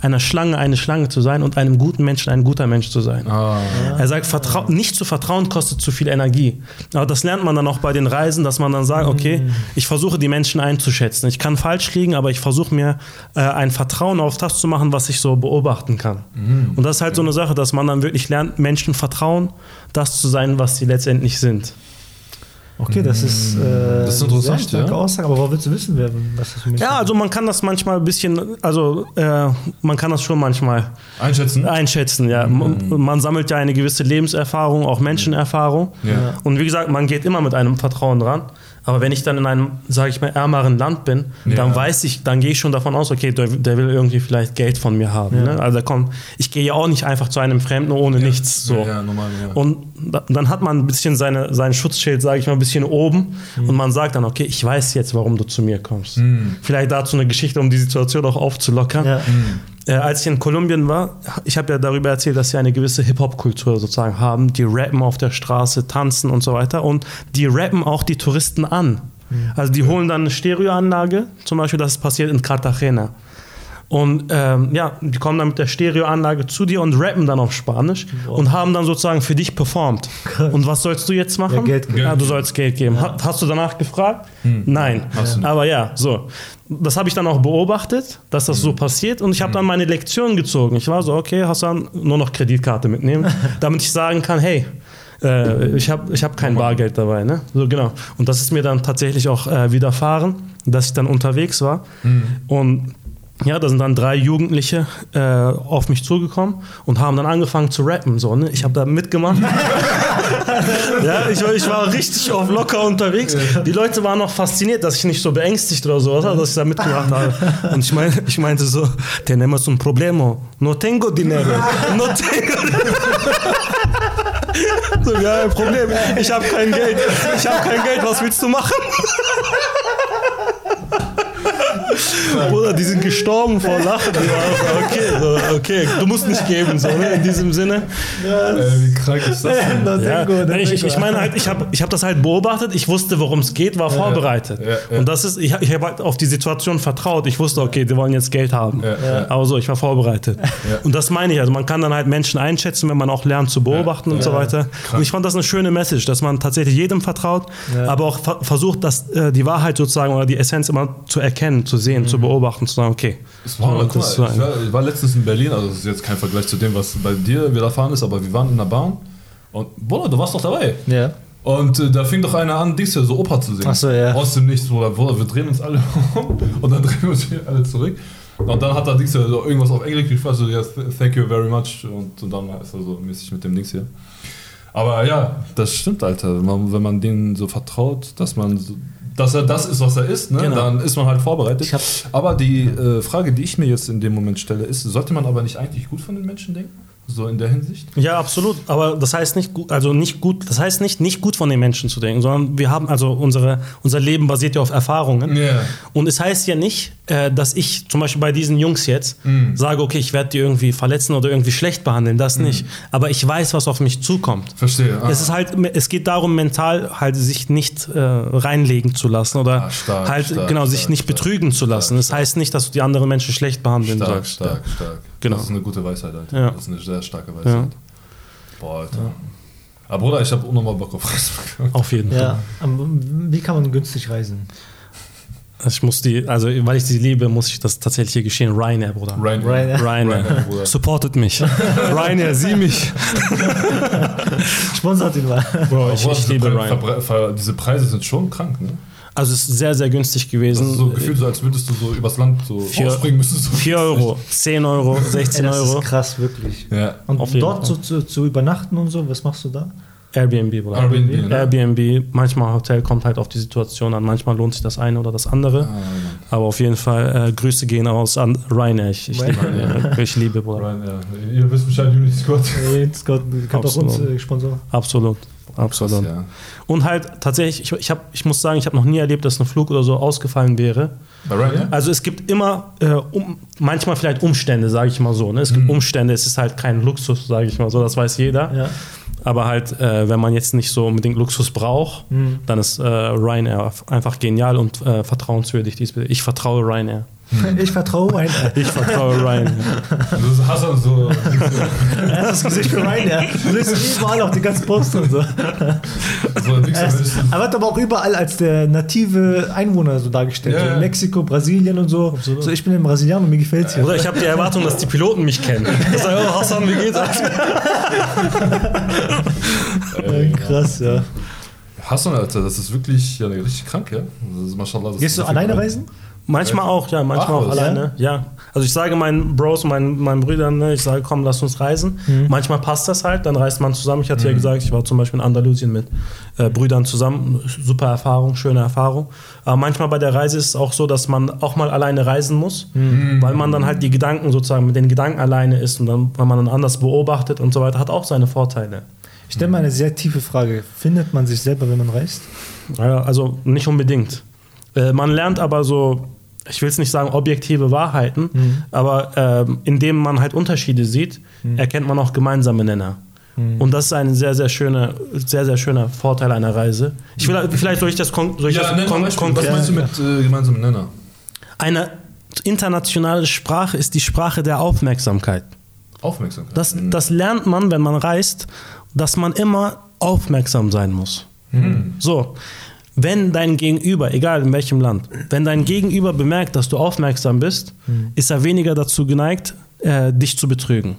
einer Schlange, eine Schlange zu sein und einem guten Menschen, ein guter Mensch zu sein. Ah. Er sagt, vertrau nicht zu vertrauen kostet zu viel Energie. Aber das lernt man dann auch bei den Reisen, dass man dann sagt, okay, ich versuche die Menschen einzuschätzen. Ich kann falsch liegen, aber ich versuche mir äh, ein Vertrauen auf das zu machen, was ich so beobachten kann. Und das ist halt so eine Sache, dass man dann wirklich lernt, Menschen vertrauen, das zu sein, was sie letztendlich sind. Okay, das ist, äh, Das ist interessant, sehr starke ja. Aussage, aber woher willst du wissen, wer, was das für mich Ja, also man kann das manchmal ein bisschen, also äh, man kann das schon manchmal Einschätzen? einschätzen, ja. Man, man sammelt ja eine gewisse Lebenserfahrung, auch Menschenerfahrung. Ja. Und wie gesagt, man geht immer mit einem Vertrauen dran. Aber wenn ich dann in einem, sage ich mal, ärmeren Land bin, Ja. dann weiß ich, dann gehe ich schon davon aus, okay, der, der will irgendwie vielleicht Geld von mir haben. Ne? Also komm, ich gehe ja auch nicht einfach zu einem Fremden ohne nichts. So. Ja, ja, normal, ja. Und da- dann hat man ein bisschen seine, sein Schutzschild, sage ich mal, ein bisschen oben. Mhm. Und man sagt dann, okay, ich weiß jetzt, warum du zu mir kommst. Vielleicht dazu eine Geschichte, um die Situation auch aufzulockern. Ja. Äh, als ich in Kolumbien war, ich habe ja darüber erzählt, dass sie eine gewisse Hip-Hop-Kultur sozusagen haben. Die rappen auf der Straße, tanzen und so weiter. Und die rappen auch die Touristen an. Also die holen dann eine Stereoanlage, zum Beispiel das passiert in Cartagena. Und ähm, ja, die kommen dann mit der Stereoanlage zu dir und rappen dann auf Spanisch und haben dann sozusagen für dich performt. Und was sollst du jetzt machen? Ja, Geld geben. Ja, du sollst Geld geben. Ha- Hast du danach gefragt? Nein. Hast du nicht. Aber ja, so. Das habe ich dann auch beobachtet, dass das so passiert und ich habe dann meine Lektion gezogen. Ich war so, okay, Hassan, nur noch Kreditkarte mitnehmen, damit ich sagen kann, hey, äh, ich habe ich hab kein Bargeld dabei. Ne? So, genau. Und das ist mir dann tatsächlich auch äh, widerfahren, dass ich dann unterwegs war. Und ja, da sind dann drei Jugendliche äh, auf mich zugekommen und haben dann angefangen zu rappen. So, ne? Ich habe da mitgemacht. ja, ich, war- ich war richtig auf locker unterwegs. Die Leute waren noch fasziniert, dass ich nicht so beängstigt oder so war, dass ich da mitgemacht habe. Und ich, mein, ich meinte so, tenemos un problema. No tengo dinero. No tengo So, ja, ein Problem. Ich habe kein Geld. Ich habe kein Geld. Was willst du machen? Bruder, die sind gestorben vor Lachen. Okay, okay, du musst nicht geben, so, ne, in diesem Sinne. Äh, wie krank ist das denn? Ja, tengo, no ich, ich, ich meine halt, ich habe ich hab das halt beobachtet, ich wusste, worum es geht, war vorbereitet. ja, ja. Und das ist, ich, ich habe halt auf die Situation vertraut. Ich wusste, okay, die wollen jetzt Geld haben. Ja, ja. Aber so, ich war vorbereitet. Und das meine ich, also man kann dann halt Menschen einschätzen, wenn man auch lernt zu beobachten und so weiter. Und ich fand das eine schöne Message, dass man tatsächlich jedem vertraut, Ja. aber auch ver versucht, dass, äh, die Wahrheit sozusagen oder die Essenz immer zu erkennen, zu sehen, Mhm. zu beobachten, zu sagen, okay. Es war, mal, das ein- war, ich war letztens in Berlin, also das ist jetzt kein Vergleich zu dem, was bei dir widerfahren ist, aber wir waren in der Bahn und Bruder, du warst doch dabei. Ja. Und äh, da fing doch einer an, Dings hier, so Opa zu singen. Ach so, ja. Aus dem Nichts, Bruder, Bruder, wir drehen uns alle um und dann drehen wir uns hier alle zurück. Und dann hat er Dings hier so irgendwas auf Englisch gesprochen, so, yes, thank you very much. Und, und dann ist er so mäßig mit dem Dings hier. Aber ja, das stimmt, Alter. Man, wenn man denen so vertraut, dass man so, dass er das ist, was er ist, ne? Genau. dann ist man halt vorbereitet. Aber die äh, Frage, die ich mir jetzt in dem Moment stelle, ist, sollte man aber nicht eigentlich gut von den Menschen denken? So in der Hinsicht? Ja, absolut. Aber das heißt nicht gut, also nicht gut, das heißt nicht, nicht gut von den Menschen zu denken, sondern wir haben, also unsere, unser Leben basiert ja auf Erfahrungen. Ja. Und es heißt ja nicht, äh, dass ich zum Beispiel bei diesen Jungs jetzt Mhm. sage, okay, ich werde die irgendwie verletzen oder irgendwie schlecht behandeln, das nicht. Aber ich weiß, was auf mich zukommt. Verstehe. Ah. Es ist halt, es geht darum, mental halt sich nicht äh, reinlegen zu lassen oder Ah, stark, halt stark, genau sich stark, nicht stark. betrügen zu lassen. Stark, das heißt nicht, dass du die anderen Menschen schlecht behandeln Stark, sollst. stark, stark. Genau. Das ist eine gute Weisheit, Alter. Ja. Das ist eine sehr starke Weisheit. Ja. Boah, Alter. Aber Bruder, ich habe unnormal Bock auf Facebook. Auf jeden Fall. Ja. Wie kann man günstig reisen? Ich muss die, also weil ich sie liebe, muss ich das tatsächlich hier geschehen. Ryanair, Bruder. Ryan. Ryanair. Ryanair. Ryanair, Bruder. Supportet mich. Ryanair, sieh mich. Sponsert ihn mal. Bro, ich, ich diese liebe Ryanair. Diese Preise sind schon krank, ne? Also es ist sehr, sehr günstig Das gewesen. ist so gefühlt so, als würdest du so übers Land so Vier- aufspringen müsstest. Du 4 Euro, 10 Euro, 16 Ey, das Euro. ist krass, wirklich. Ja. Und dort zu, zu, zu übernachten und so, was machst du da? Airbnb, Bruder. Airbnb, ne? Airbnb, manchmal Hotel kommt halt auf die Situation an, manchmal lohnt sich das eine oder das andere. Ah, Mann. Aber auf jeden Fall, äh, Grüße gehen aus an Ryanair. Ich, ich, liebe, Ryanair. Ryanair. ich liebe, Bruder. Ryan, ja. Ihr wisst Bescheid, Scott. Ey, Scott, kannst auch uns Absolut. äh, sponsoren. Absolut. Absolut. ja. Und halt tatsächlich, ich, ich, hab, ich muss sagen, ich habe noch nie erlebt, dass ein Flug oder so ausgefallen wäre. Ja? Also es gibt immer, äh, um, manchmal vielleicht Umstände, sage ich mal so. Ne? Es gibt Umstände, es ist halt kein Luxus, sage ich mal so, das weiß jeder. Ja. Aber halt, äh, wenn man jetzt nicht so unbedingt Luxus braucht, Mhm. dann ist äh, Ryanair einfach genial und äh, vertrauenswürdig. Ich vertraue Ryanair. Ich vertraue Ryanair. Ich vertraue Ryanair. Du hast also so. Erstes Gesicht für Ryanair. Du siehst überall auf die ganzen Poster und so. Er, ist, er wird aber auch überall als der native Einwohner so dargestellt. Ja, so ja. in Mexiko, Brasilien und so. So, ich bin ein Brasilianer und mir gefällt's hier. Oder ich habe die Erwartung, dass die Piloten mich kennen. Ich sage, oh, Hassan, wie geht's? Äh, krass, ja. Hassan, Alter, das ist wirklich ja, richtig krank, ja? Das ist, das Gehst du alleine Arbeit. reisen? Manchmal auch, ja, manchmal Ach, auch alleine. Ja. Also ich sage meinen Bros, meinen, meinen Brüdern, ne, ich sage, komm, lass uns reisen. Manchmal passt das halt, dann reist man zusammen. Ich hatte ja gesagt, ich war zum Beispiel in Andalusien mit äh, Brüdern zusammen. Super Erfahrung, schöne Erfahrung. Aber manchmal bei der Reise ist es auch so, dass man auch mal alleine reisen muss, weil man dann halt die Gedanken sozusagen mit den Gedanken alleine ist und dann, weil man dann anders beobachtet und so weiter, hat auch seine Vorteile. Ich stelle mal eine sehr tiefe Frage. Findet man sich selber, wenn man reist? Ja, also nicht unbedingt. Äh, man lernt aber so, ich will es nicht sagen objektive Wahrheiten, aber ähm, indem man halt Unterschiede sieht, erkennt man auch gemeinsame Nenner. Und das ist ein sehr, sehr schöner, sehr, sehr schöner Vorteil einer Reise. Ich will, vielleicht soll ich das, kon soll ich Ja, das nenn kon Beispiel. Was konkret- meinst du mit äh, gemeinsamen Nenner? Eine internationale Sprache ist die Sprache der Aufmerksamkeit. Aufmerksamkeit. Das, das lernt man, wenn man reist, dass man immer aufmerksam sein muss. So, wenn dein Gegenüber, egal in welchem Land, wenn dein Gegenüber bemerkt, dass du aufmerksam bist, ist er weniger dazu geneigt, äh, dich zu betrügen.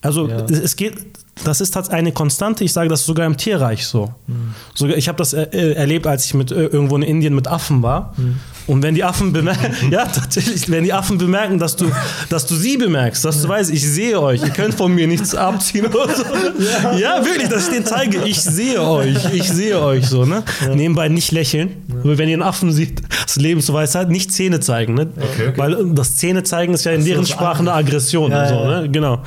Also Ja. es, geht, das ist tatsächlich eine Konstante. Ich sage das sogar im Tierreich so. Sogar, ich habe das äh, äh, erlebt, als ich mit äh, irgendwo in Indien mit Affen war. Und wenn die Affen bemerken, ja tatsächlich, wenn die Affen bemerken, dass du, dass du sie bemerkst, dass du weißt, ich sehe euch, ihr könnt von mir nichts abziehen oder so. Ja, wirklich, dass ich denen zeige, ich sehe euch, ich sehe euch so, ne? Nebenbei nicht lächeln, weil wenn ihr einen Affen sieht, das Lebensweisheit, nicht Zähne zeigen, ne? Okay, okay. Weil äh, das Zähne zeigen ist ja in deren Sprache eine Aggression Ja, und so, ja, ne? Genau.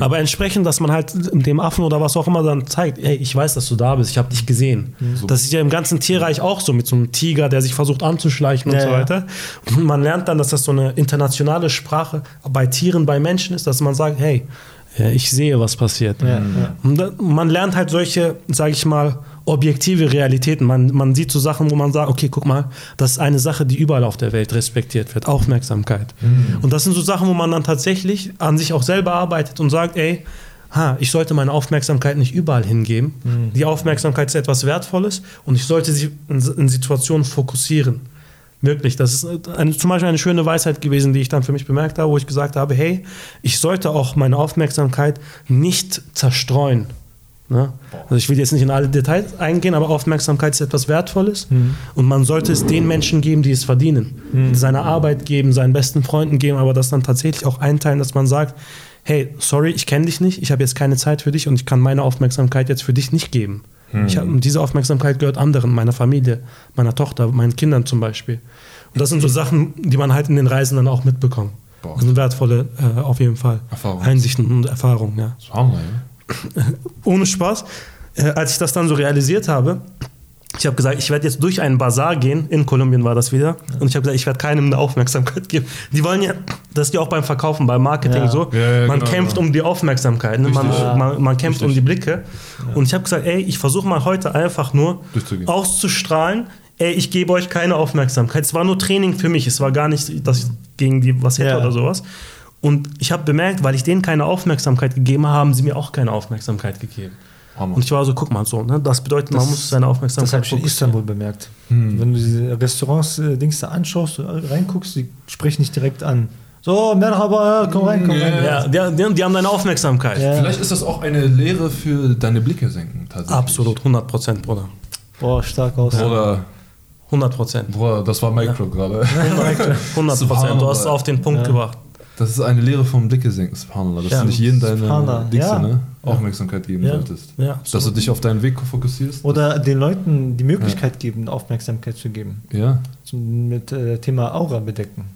Aber entsprechend, dass man halt dem Affen oder was auch immer dann zeigt, ey, ich weiß, dass du da bist, ich habe dich gesehen. Das ist ja im ganzen Tierreich auch so mit so einem Tiger, der sich versucht anzuschleichen und Ja, so weiter. Und man lernt dann, dass das so eine internationale Sprache bei Tieren, bei Menschen ist, dass man sagt, hey, ja, ich sehe, was passiert. Ja. Und da- man lernt halt solche, sage ich mal, objektive Realitäten. Man, man sieht so Sachen, wo man sagt, okay, guck mal, das ist eine Sache, die überall auf der Welt respektiert wird. Aufmerksamkeit. Und das sind so Sachen, wo man dann tatsächlich an sich auch selber arbeitet und sagt, ey, ha, ich sollte meine Aufmerksamkeit nicht überall hingeben. Die Aufmerksamkeit ist etwas Wertvolles und ich sollte sie in, in Situationen fokussieren. Wirklich, das ist eine, zum Beispiel eine schöne Weisheit gewesen, die ich dann für mich bemerkt habe, wo ich gesagt habe, hey, ich sollte auch meine Aufmerksamkeit nicht zerstreuen. Ne? Also ich will jetzt nicht in alle Details eingehen, aber Aufmerksamkeit ist etwas Wertvolles und man sollte es den Menschen geben, die es verdienen. Seiner Arbeit geben, seinen besten Freunden geben, aber das dann tatsächlich auch einteilen, dass man sagt, hey, sorry, ich kenne dich nicht, ich habe jetzt keine Zeit für dich und ich kann meine Aufmerksamkeit jetzt für dich nicht geben. Ich hab, und diese Aufmerksamkeit gehört anderen, meiner Familie, meiner Tochter, meinen Kindern zum Beispiel. Und das sind so Sachen, die man halt in den Reisen dann auch mitbekommt. Boah. Das sind wertvolle, äh, auf jeden Fall, Erfahrung. Einsichten und Erfahrungen, ja Subhanallah, ja. ohne Spaß, äh, als ich das dann so realisiert habe, ich habe gesagt, ich werde jetzt durch einen Bazar gehen, in Kolumbien war das wieder, und ich habe gesagt, ich werde keinem eine Aufmerksamkeit geben. Die wollen ja, das ist ja auch beim Verkaufen, beim Marketing Ja. so, Ja, ja, man genau, kämpft genau. um die Aufmerksamkeit, ne? man. Ja. man, man kämpft Richtig. um die Blicke. Und ich habe gesagt, ey, ich versuche mal heute einfach nur auszustrahlen, ey, ich gebe euch keine Aufmerksamkeit. Es war nur Training für mich, es war gar nicht, dass ich gegen die was hätte Ja. oder sowas. Und ich habe bemerkt, weil ich denen keine Aufmerksamkeit gegeben habe, haben sie mir auch keine Aufmerksamkeit gegeben. Hammer. Und ich war so, guck mal so, ne? das bedeutet, man Das- muss seine Das Aufmerksamkeit habe ich in. Istanbul bemerkt. Hm. Wenn du diese Restaurants-Dings da anschaust, äh, reinguckst, die sprechen nicht direkt an. So, Merhaba, komm rein, komm rein. Ja, die, die, die haben deine Aufmerksamkeit. Ja. Vielleicht ist das auch eine Lehre für deine Blicke senken, tatsächlich. Absolut, 100 Prozent, Bruder. Boah, stark aus. Bruder, 100 Prozent. Bruder, das war Micro gerade. 100 Prozent. Du hast es auf den Punkt Ja. gebracht. Das ist eine Lehre vom Blicke senken, Subhanallah. Dass Ja. du nicht jedem deine Dings, ja. ne, Aufmerksamkeit geben Ja. solltest. Ja, Dass du dich auf deinen Weg fokussierst. Oder den Leuten die Möglichkeit geben, Aufmerksamkeit zu geben. Ja, Zum, mit äh, Thema Aura bedecken.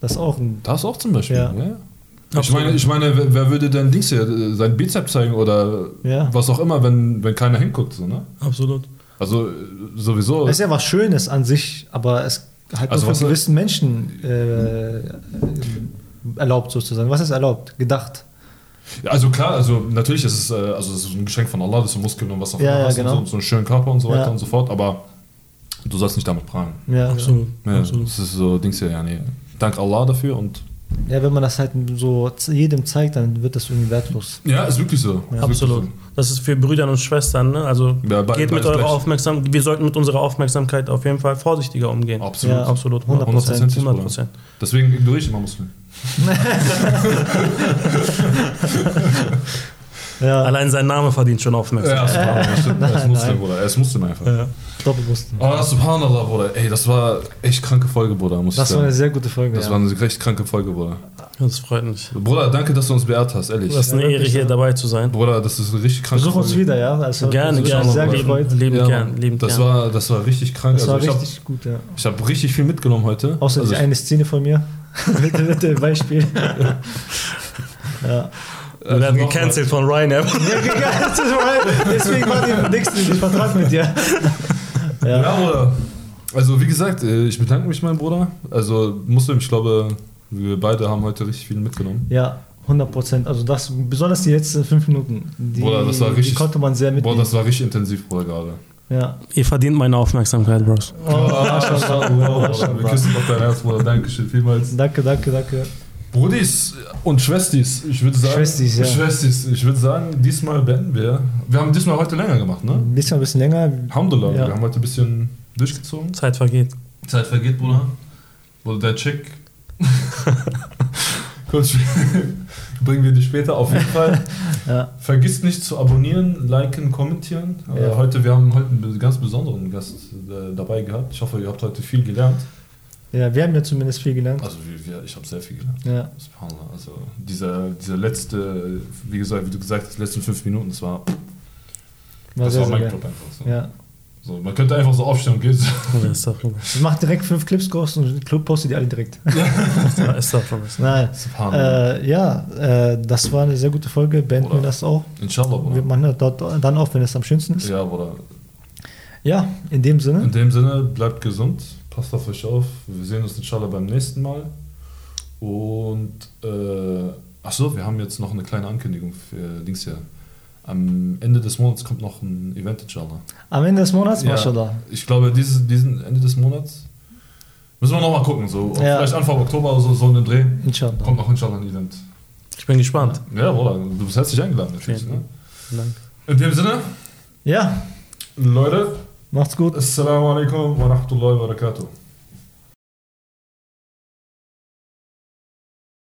Das auch ein. das auch zum Beispiel. Ja. Ja. Ich meine, ich meine, wer, würde denn Dings hier, äh, sein Bizep zeigen oder Ja. was auch immer, wenn, wenn keiner hinguckt, so, ne? Absolut. Also äh, sowieso. Das ist ja was Schönes an sich, aber es halt Also nur was- für gewissen Menschen äh, erlaubt sozusagen. Was ist erlaubt? Gedacht. Ja, also klar, also natürlich ist es, äh, also es ist ein Geschenk von Allah, dass du Muskeln und was auch Ja, immer ja, hast genau. und so, so einen schönen Körper und so weiter Ja. und so fort, aber du sollst nicht damit prahlen. Ja, Absolut. Ja, Absolut. Das ist so Dings hier, ja, nee. Dank Allah dafür und Ja, wenn man das halt so jedem zeigt, dann wird das irgendwie wertlos. ja, ist wirklich so. Ist wirklich Absolut. so. Das ist für Brüder und Schwestern. Ne? Also Ja, bei- geht mit beides eurer. Aufmerksamkeit. Wir sollten mit unserer Aufmerksamkeit auf jeden Fall vorsichtiger umgehen. Absolut. Ja. Absolut. 100%. 100 100 Prozent. Deswegen ignoriere ich immer Muskeln. Ja, Allein sein Name verdient schon Aufmerksamkeit. subhanallah, stimmt. Er ist Muslim. Bruder. Er ist Muslim einfach. Ja. Doppelbewussten. Oh, subhanallah, Bruder. Ey, das war echt kranke Folge, Bruder, muss Das ich war eine sagen. sehr gute Folge. Das ja. war eine recht kranke Folge, Bruder. Das freut mich. Bruder, danke, dass du uns beehrt hast, ehrlich. Das ist eine Ja, Ehre, hier ja. dabei zu sein. Bruder, das ist eine richtig kranke Besuch uns Folge. wieder, ja. Also, Gerne, das hat gerne. mich sehr gefreut. Lieben Ja, gern, Mann. lieben das gern. war, das war richtig krank. Das war also ich richtig gut, ja. habe ich hab richtig viel mitgenommen heute. Außer also die eine Szene von mir. mit dem Beispiel. ja. Wir werden gecancelt von Ryanair. Deswegen war die nächste nicht Vertrag mit dir. Ja. Ja. Bruder. Also wie gesagt, äh, ich bedanke mich, mein Bruder. Also Muslim, ich glaube, wir beide haben heute richtig viel mitgenommen. ja, 100 Prozent. Also das, besonders die letzten fünf Minuten. Die, Bruder, das war die richtig- konnte man sehr Boah, mitnehmen. das war richtig intensiv, Bruder, gerade. ja. Ihr verdient meine Aufmerksamkeit, Bros. Oh, Maschallah, Bruder, Wir Maschallah. küssen auf dein Herz, Bruder. Dankeschön vielmals. Danke, danke, danke. Brudis und Schwestis, ich würde sagen. Schwestis, ja. Schwestis, ich würde sagen, diesmal beenden wir. Wir haben diesmal heute länger gemacht, ne? Ein bisschen, ein bisschen länger. Alhamdulillah, Ja. wir haben heute ein bisschen durchgezogen. Zeit vergeht. Zeit vergeht, Bruder. Oder der Chick. Kurz bringen wir dich später auf jeden Fall. Ja. Vergisst nicht zu abonnieren, liken, kommentieren. Ja. heute, wir haben heute einen ganz besonderen Gast äh, dabei gehabt. Ich hoffe, ihr habt heute viel gelernt. Ja, wir haben ja zumindest viel gelernt. Also wir, wir, ich habe sehr viel gelernt. Ja. Subhanallah. Also dieser, dieser letzte, wie gesagt, wie du gesagt hast, die letzten fünf Minuten, das war, War das war mein. Club einfach. So. Ja. So, man könnte einfach so aufstehen und gehen. Ist doch Ich mach direkt fünf Clips groß und Club postet die alle direkt. ist doch Nein. Subhanallah. Äh, ja, äh, das war eine sehr gute Folge. Beenden wir das auch. Inshallah, Wir Bruder. machen das dort dann auf, wenn es am schönsten ist. Ja, Bruder. Ja, in dem Sinne. In dem Sinne, bleibt gesund, passt auf euch auf. Wir sehen uns inshallah beim nächsten Mal. Und, äh, ach so, wir haben jetzt noch eine kleine Ankündigung für Dings hier. Am Ende des Monats kommt noch ein Event, inshallah. Am Ende des Monats, Ja. Mashallah. Ich glaube, dieses, diesen Ende des Monats müssen wir noch mal gucken. So, Ja. Vielleicht Anfang Oktober oder so, so einen Dreh. Inshallah. Kommt noch inshallah ein Event. Ich bin gespannt. Ja, Bruder, du bist herzlich eingeladen natürlich. Ne? Dank. In dem Sinne, Ja, Leute, macht's gut. Assalamu alaikum wa rahmatullahi wa barakatuh.